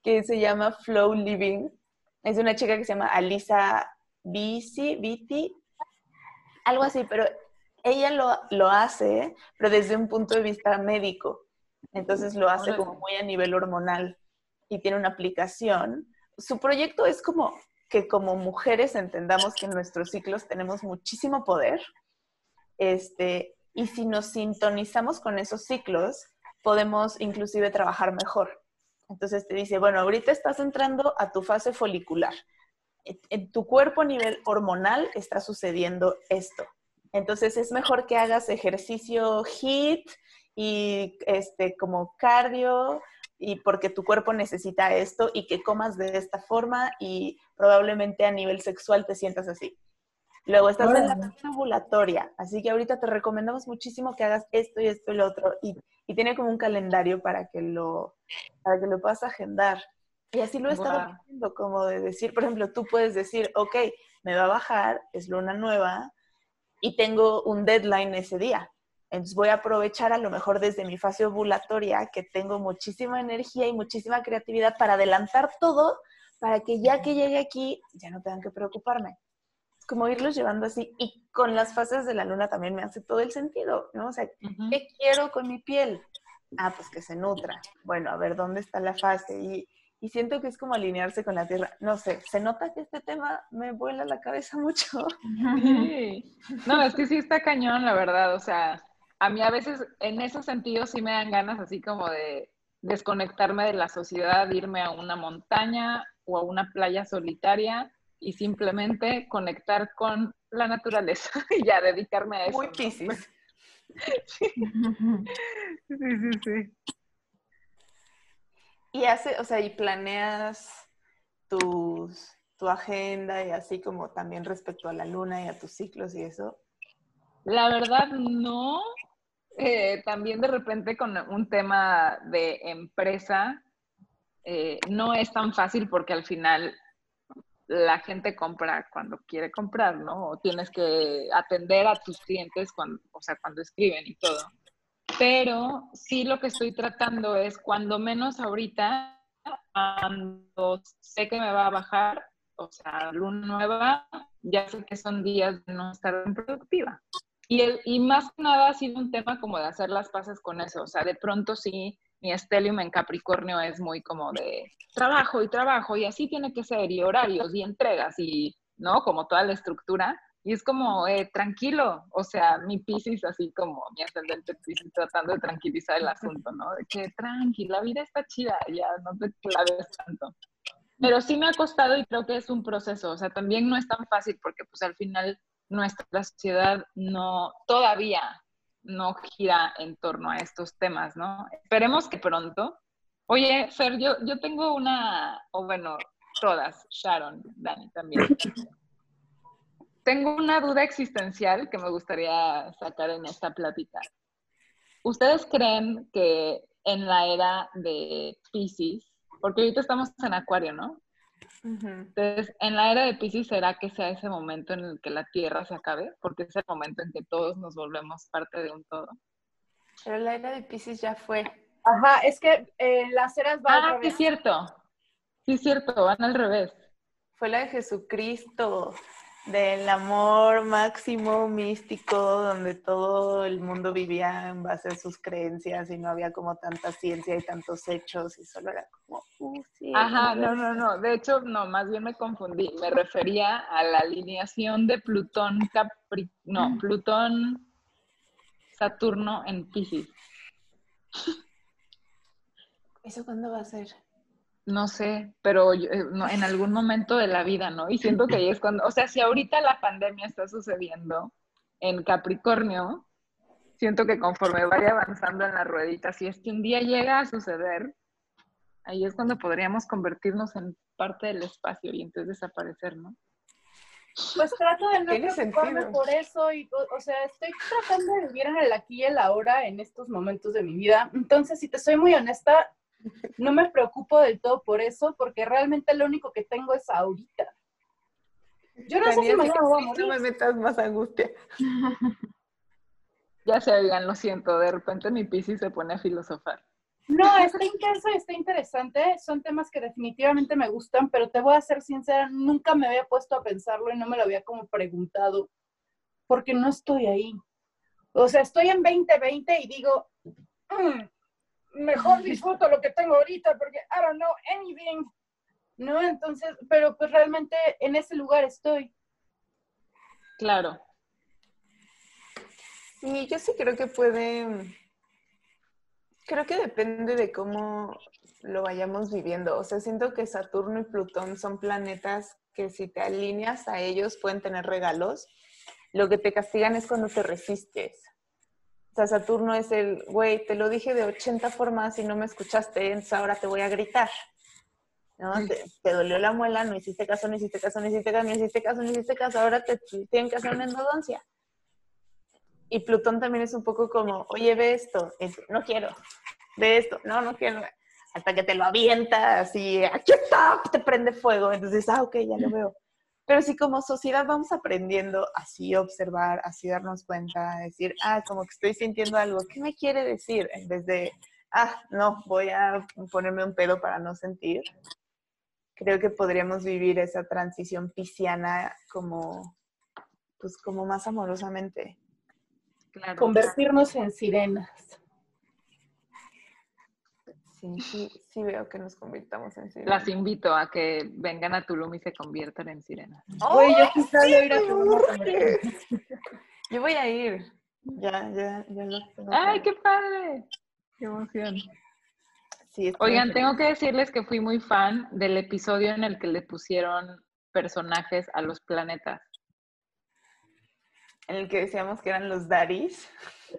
que se llama Flow Living. Es una chica que se llama Alisa Viti, Viti algo así, pero ella lo, hace, pero desde un punto de vista médico. Entonces lo hace como muy a nivel hormonal y tiene una aplicación. Su proyecto es como que como mujeres entendamos que en nuestros ciclos tenemos muchísimo poder. Este, y si nos sintonizamos con esos ciclos, podemos inclusive trabajar mejor. Entonces te dice, bueno, ahorita estás entrando a tu fase folicular en tu cuerpo a nivel hormonal está sucediendo esto. Entonces es mejor que hagas ejercicio HIT y este como cardio y porque tu cuerpo necesita esto y que comas de esta forma y probablemente a nivel sexual te sientas así. Luego estás en la fase ovulatoria, así que ahorita te recomendamos muchísimo que hagas esto y esto y lo otro. Y, y tiene como un calendario para que lo, para que lo puedas agendar. Y así lo he estado haciendo, como de decir, por ejemplo, tú puedes decir, ok, me va a bajar, es luna nueva y tengo un deadline ese día. Entonces voy a aprovechar a lo mejor desde mi fase ovulatoria, que tengo muchísima energía y muchísima creatividad para adelantar todo, para que ya que llegue aquí ya no tengan que preocuparme. Como irlos llevando así. Y con las fases de la luna también me hace todo el sentido, ¿no? O sea. ¿Qué quiero con mi piel? Ah, pues que se nutra. Bueno, a ver, ¿dónde está la fase? Y, y siento que es como alinearse con la tierra. No sé, se nota que este tema me vuela la cabeza mucho. Sí. No, es que sí está cañón, la verdad. O sea, a mí a veces en ese sentido sí me dan ganas así como de desconectarme de la sociedad, irme a una montaña o a una playa solitaria y simplemente conectar con la naturaleza y ya dedicarme a eso. Muy ¿no? piscis. Sí, sí, sí. Y hace, o sea, y planeas tus, tu agenda y así como también respecto a la luna y a tus ciclos y eso. La verdad, no. Eh, también de repente con un tema de empresa, eh, no es tan fácil porque al final la gente compra cuando quiere comprar, ¿no? O tienes que atender a tus clientes cuando, o sea, cuando escriben y todo. Pero sí lo que estoy tratando es, cuando menos ahorita, cuando sé que me va a bajar, o sea, luna nueva, ya sé que son días de no estar productiva. Y, el, y más que nada ha sido un tema como de hacer las paces con eso. O sea, de pronto sí, mi estelium en Capricornio es muy como de trabajo y trabajo y así tiene que ser, y horarios y entregas y, ¿no? Como toda la estructura. Y es como, eh, tranquilo, o sea, mi Pisces, así como mi ascendente Pisces, tratando de tranquilizar el asunto, ¿no? De que tranqui, la vida está chida, ya no te claves tanto. Pero sí me ha costado y creo que es un proceso, o sea, también no es tan fácil porque pues al final nuestra sociedad no, todavía no gira en torno a estos temas, ¿no? Esperemos que pronto. Oye, Fer, yo, yo tengo una, o bueno, todas, Sharon, Dani también. Tengo una duda existencial que me gustaría sacar en esta plática. ¿Ustedes creen que en la era de Pisces, porque ahorita estamos en Acuario, ¿no? Entonces, en la era de Pisces, ¿será que sea ese momento en el que la Tierra se acabe? Porque es el momento en que todos nos volvemos parte de un todo. Pero la era de Pisces ya fue. Ajá, es que eh, las eras van al Ah, sí revés. es cierto. Sí es cierto, van al revés. Fue la de Jesucristo, del amor máximo místico, donde todo el mundo vivía en base a sus creencias y no había como tanta ciencia y tantos hechos y solo era como, uh, sí. Ajá, no, no, no. De hecho, no, más bien me confundí. Me refería a la alineación de Plutón Capri... No, Plutón Saturno en Pisces. ¿Eso cuándo va a ser? No sé, pero yo- eh, no, en algún momento de la vida, ¿no? Y siento que ahí es cuando, o sea, si ahorita la pandemia está sucediendo en Capricornio, siento que conforme vaya avanzando en la ruedita, si es que un día llega a suceder, ahí es cuando podríamos convertirnos en parte del espacio y entonces desaparecer, ¿no? Pues trato de no preocuparme sentido. por eso y, o, o sea, estoy tratando de vivir en el aquí y el ahora en estos momentos de mi vida. Entonces, si te soy muy honesta, no me preocupo del todo por eso, porque realmente lo único que tengo es ahorita. Yo no sé si mañana voy a sí, no me morir. metas más angustia. Ya se oigan, lo siento, de repente mi Piscis se pone a filosofar. No, está intenso y está interesante. Son temas que definitivamente me gustan, pero te voy a ser sincera, nunca me había puesto a pensarlo y no me lo había como preguntado, porque no estoy ahí. O sea, estoy en 2020 y digo, "Mm, mejor disfruto lo que tengo ahorita porque I don't know anything. ¿No? Entonces, pero pues realmente en ese lugar estoy. Claro. Sí, yo sí creo que puede. Creo que depende de cómo lo vayamos viviendo. O sea, siento que Saturno y Plutón son planetas que si te alineas a ellos pueden tener regalos. Lo que te castigan es cuando te resistes. O sea, Saturno es el, güey, te lo dije de 80 formas y no me escuchaste, entonces ahora te voy a gritar. ¿no? Te, te dolió la muela, no hiciste caso, no hiciste caso, no hiciste caso, no hiciste caso, no hiciste caso, ahora te tienen que hacer una endodoncia. Y Plutón también es un poco como, oye, ve esto, no quiero, ve esto, no, no quiero, hasta que te lo avientas y aquí está, te prende fuego, entonces, ah, ok, ya lo veo. Pero sí, como sociedad vamos aprendiendo así observar, así darnos cuenta, decir, ah, como que estoy sintiendo algo, ¿qué me quiere decir? En vez de, ah, no, voy a ponerme un pedo para no sentir. Creo que podríamos vivir esa transición pisciana como, pues como más amorosamente. Claro. Convertirnos en sirenas. Sí, sí, sí veo que nos convirtamos en sirenas. Las invito a que vengan a Tulum y se conviertan en sirenas. Güey, yo ¡Ay, quizás sí, ir a Tulum. Yo voy a ir. Ya, ya, ya lo tengo. ¡Ay, qué padre! ¡Qué emoción! Sí, Oigan, tengo que decirles que fui muy fan del episodio en el que le pusieron personajes a los planetas. En el que decíamos que eran los daddies.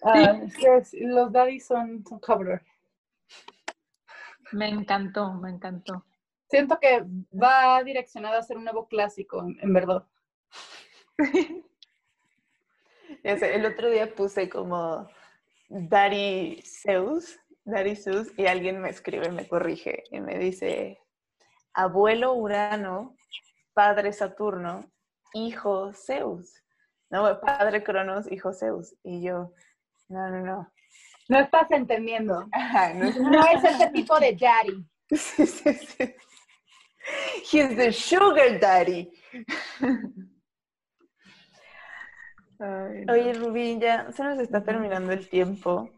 Ah, yes, los daddies son, son cover. Me encantó, me encantó. Siento que va direccionado a ser un nuevo clásico, en, en verdad. El otro día puse como Daddy Zeus, Daddy Zeus, y alguien me escribe, me corrige y me dice, abuelo Urano, padre Saturno, hijo Zeus. No, padre Cronos, hijo Zeus. Y yo, no, no, no. No estás entendiendo. Ajá, no es- No es ese tipo de daddy. Sí, sí, sí. He's the sugar daddy. Ay, no. Oye, Rubí, ya se nos está terminando el tiempo.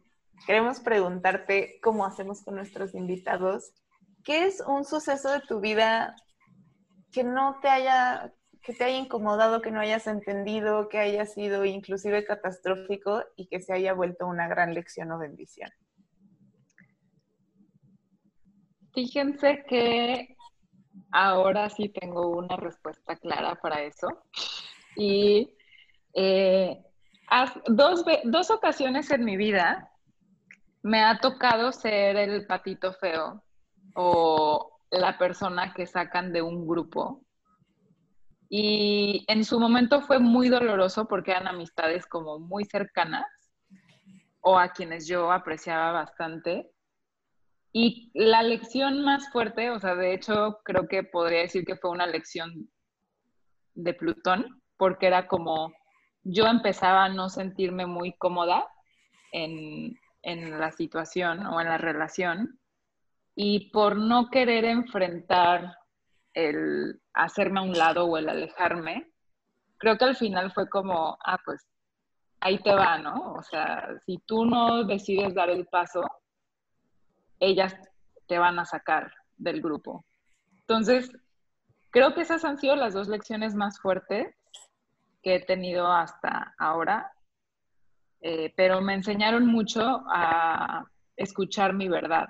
Queremos preguntarte cómo hacemos con nuestros invitados. ¿Qué es un suceso de tu vida que no te haya, que te haya incomodado, que no hayas entendido, que haya sido inclusive catastrófico y que se haya vuelto una gran lección o bendición? Fíjense que ahora sí tengo una respuesta clara para eso. Y eh, dos, dos ocasiones en mi vida me ha tocado ser el patito feo o la persona que sacan de un grupo. Y en su momento fue muy doloroso porque eran amistades como muy cercanas o a quienes yo apreciaba bastante. Y la lección más fuerte, o sea, de hecho creo que podría decir que fue una lección de Plutón, porque era como yo empezaba a no sentirme muy cómoda en, en la situación o en la relación y por no querer enfrentar el hacerme a un lado o el alejarme, creo que al final fue como, ah, pues ahí te va, ¿no? O sea, si tú no decides dar el paso, ellas te van a sacar del grupo. Entonces, creo que esas han sido las dos lecciones más fuertes que he tenido hasta ahora, eh, pero me enseñaron mucho a escuchar mi verdad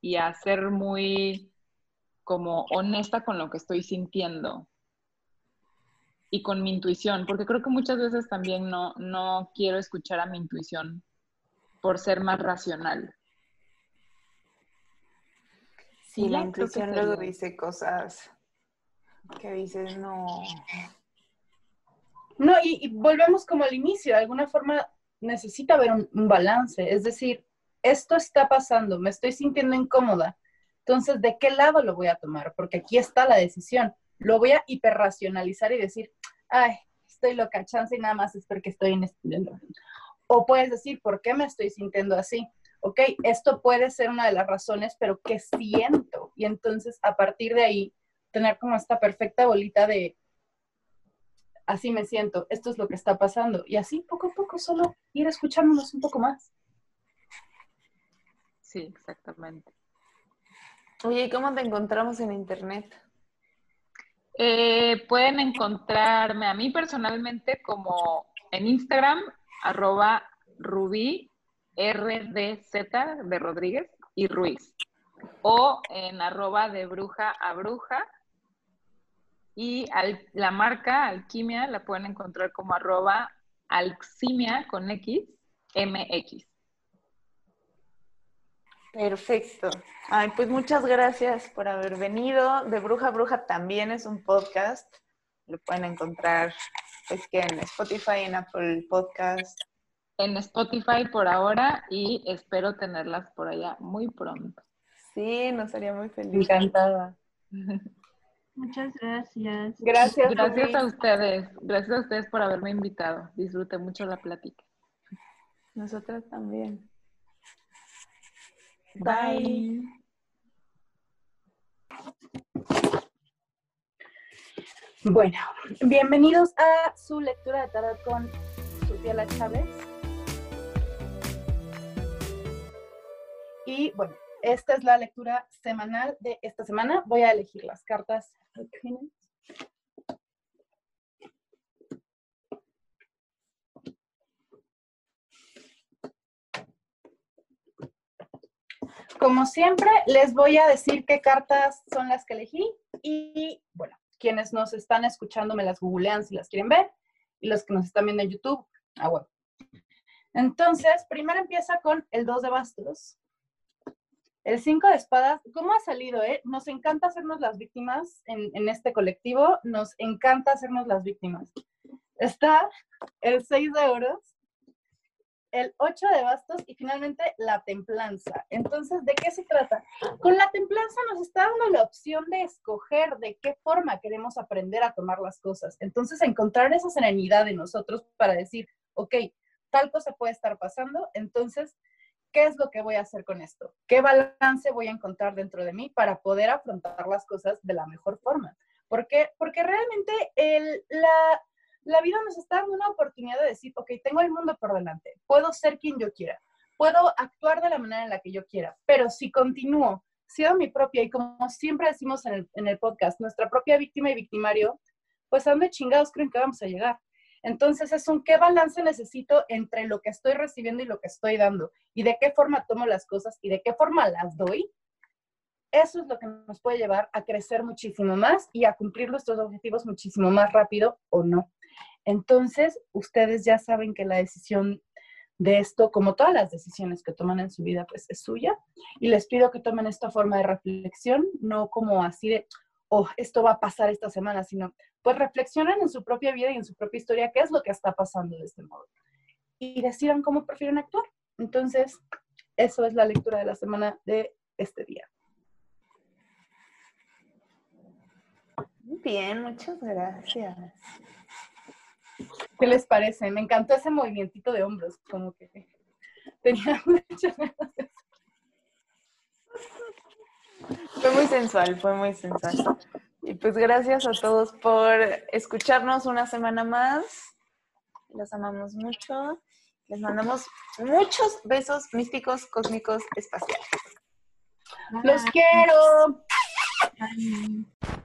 y a ser muy como honesta con lo que estoy sintiendo y con mi intuición, porque creo que muchas veces también no, no quiero escuchar a mi intuición por ser más racional. Sí, la intuición luego dice cosas que dices, no. No, y, y volvemos como al inicio, de alguna forma necesita haber un, un balance, es decir, esto está pasando, me estoy sintiendo incómoda, entonces, ¿de qué lado lo voy a tomar? Porque aquí está la decisión, lo voy a hiperracionalizar y decir, ay, estoy loca, chance y nada más es porque estoy en este... O puedes decir, ¿por qué me estoy sintiendo así? Ok, esto puede ser una de las razones, pero ¿qué siento? Y entonces, a partir de ahí, tener como esta perfecta bolita de, así me siento, esto es lo que está pasando. Y así poco a poco solo ir escuchándonos un poco más. Sí, exactamente. Oye, ¿y cómo te encontramos en internet? Eh, pueden encontrarme a mí personalmente como en Instagram, arroba rubí, RDZ de Rodríguez y Ruiz. O en arroba de bruja a bruja. Y la marca Alquimia la pueden encontrar como arroba alximia con X, MX. Perfecto. Ay, pues muchas gracias por haber venido. De Bruja a Bruja también es un podcast. Lo pueden encontrar pues que en Spotify, en Apple Podcast. En Spotify por ahora y espero tenerlas por allá muy pronto. Sí, nos haría muy feliz. Encantada. Muchas gracias. Gracias. Gracias a ustedes. Gracias a ustedes por haberme invitado. Disfruté mucho la plática. Nosotras también. Bye. Bueno, bienvenidos a su lectura de tarot con Sufiela Chávez. Y bueno, esta es la lectura semanal de esta semana. Voy a elegir las cartas. Como siempre, les voy a decir qué cartas son las que elegí y, bueno, quienes nos están escuchando me las googlean si las quieren ver y los que nos están viendo en YouTube, ah, bueno. Entonces, primero empieza con el 2 de bastos. El 5 de espadas, ¿cómo ha salido? Eh? Nos encanta hacernos las víctimas en, en este colectivo, nos encanta hacernos las víctimas. Está el 6 de oros, el 8 de bastos y finalmente la templanza. Entonces, ¿de qué se trata? Con la templanza nos está dando la opción de escoger de qué forma queremos aprender a tomar las cosas. Entonces, encontrar esa serenidad en nosotros para decir, ok, tal cosa puede estar pasando, entonces, ¿qué es lo que voy a hacer con esto? ¿Qué balance voy a encontrar dentro de mí para poder afrontar las cosas de la mejor forma? ¿Por? Porque realmente el, la, la vida nos está dando una oportunidad de decir, ok, tengo el mundo por delante, puedo ser quien yo quiera, puedo actuar de la manera en la que yo quiera, pero si continúo siendo mi propia y como siempre decimos en el, podcast, nuestra propia víctima y victimario, pues a dónde chingados creen que vamos a llegar. Entonces es un qué balance necesito entre lo que estoy recibiendo y lo que estoy dando y de qué forma tomo las cosas y de qué forma las doy. Eso es lo que nos puede llevar a crecer muchísimo más y a cumplir nuestros objetivos muchísimo más rápido o no. Entonces, ustedes ya saben que la decisión de esto, como todas las decisiones que toman en su vida, pues es suya. Y les pido que tomen esta forma de reflexión, no como así de, oh, esto va a pasar esta semana, sino pues reflexionen en su propia vida y en su propia historia qué es lo que está pasando de este modo. Y decidan cómo prefieren actuar. Entonces, eso es la lectura de la semana de este día. Bien, muchas gracias. ¿Qué les parece? Me encantó ese movimientito de hombros, como que tenía muchas Fue muy sensual, fue muy sensual. Y pues gracias a todos por escucharnos una semana más. Los amamos mucho. Les mandamos muchos besos místicos, cósmicos, espaciales. Los quiero. Bye.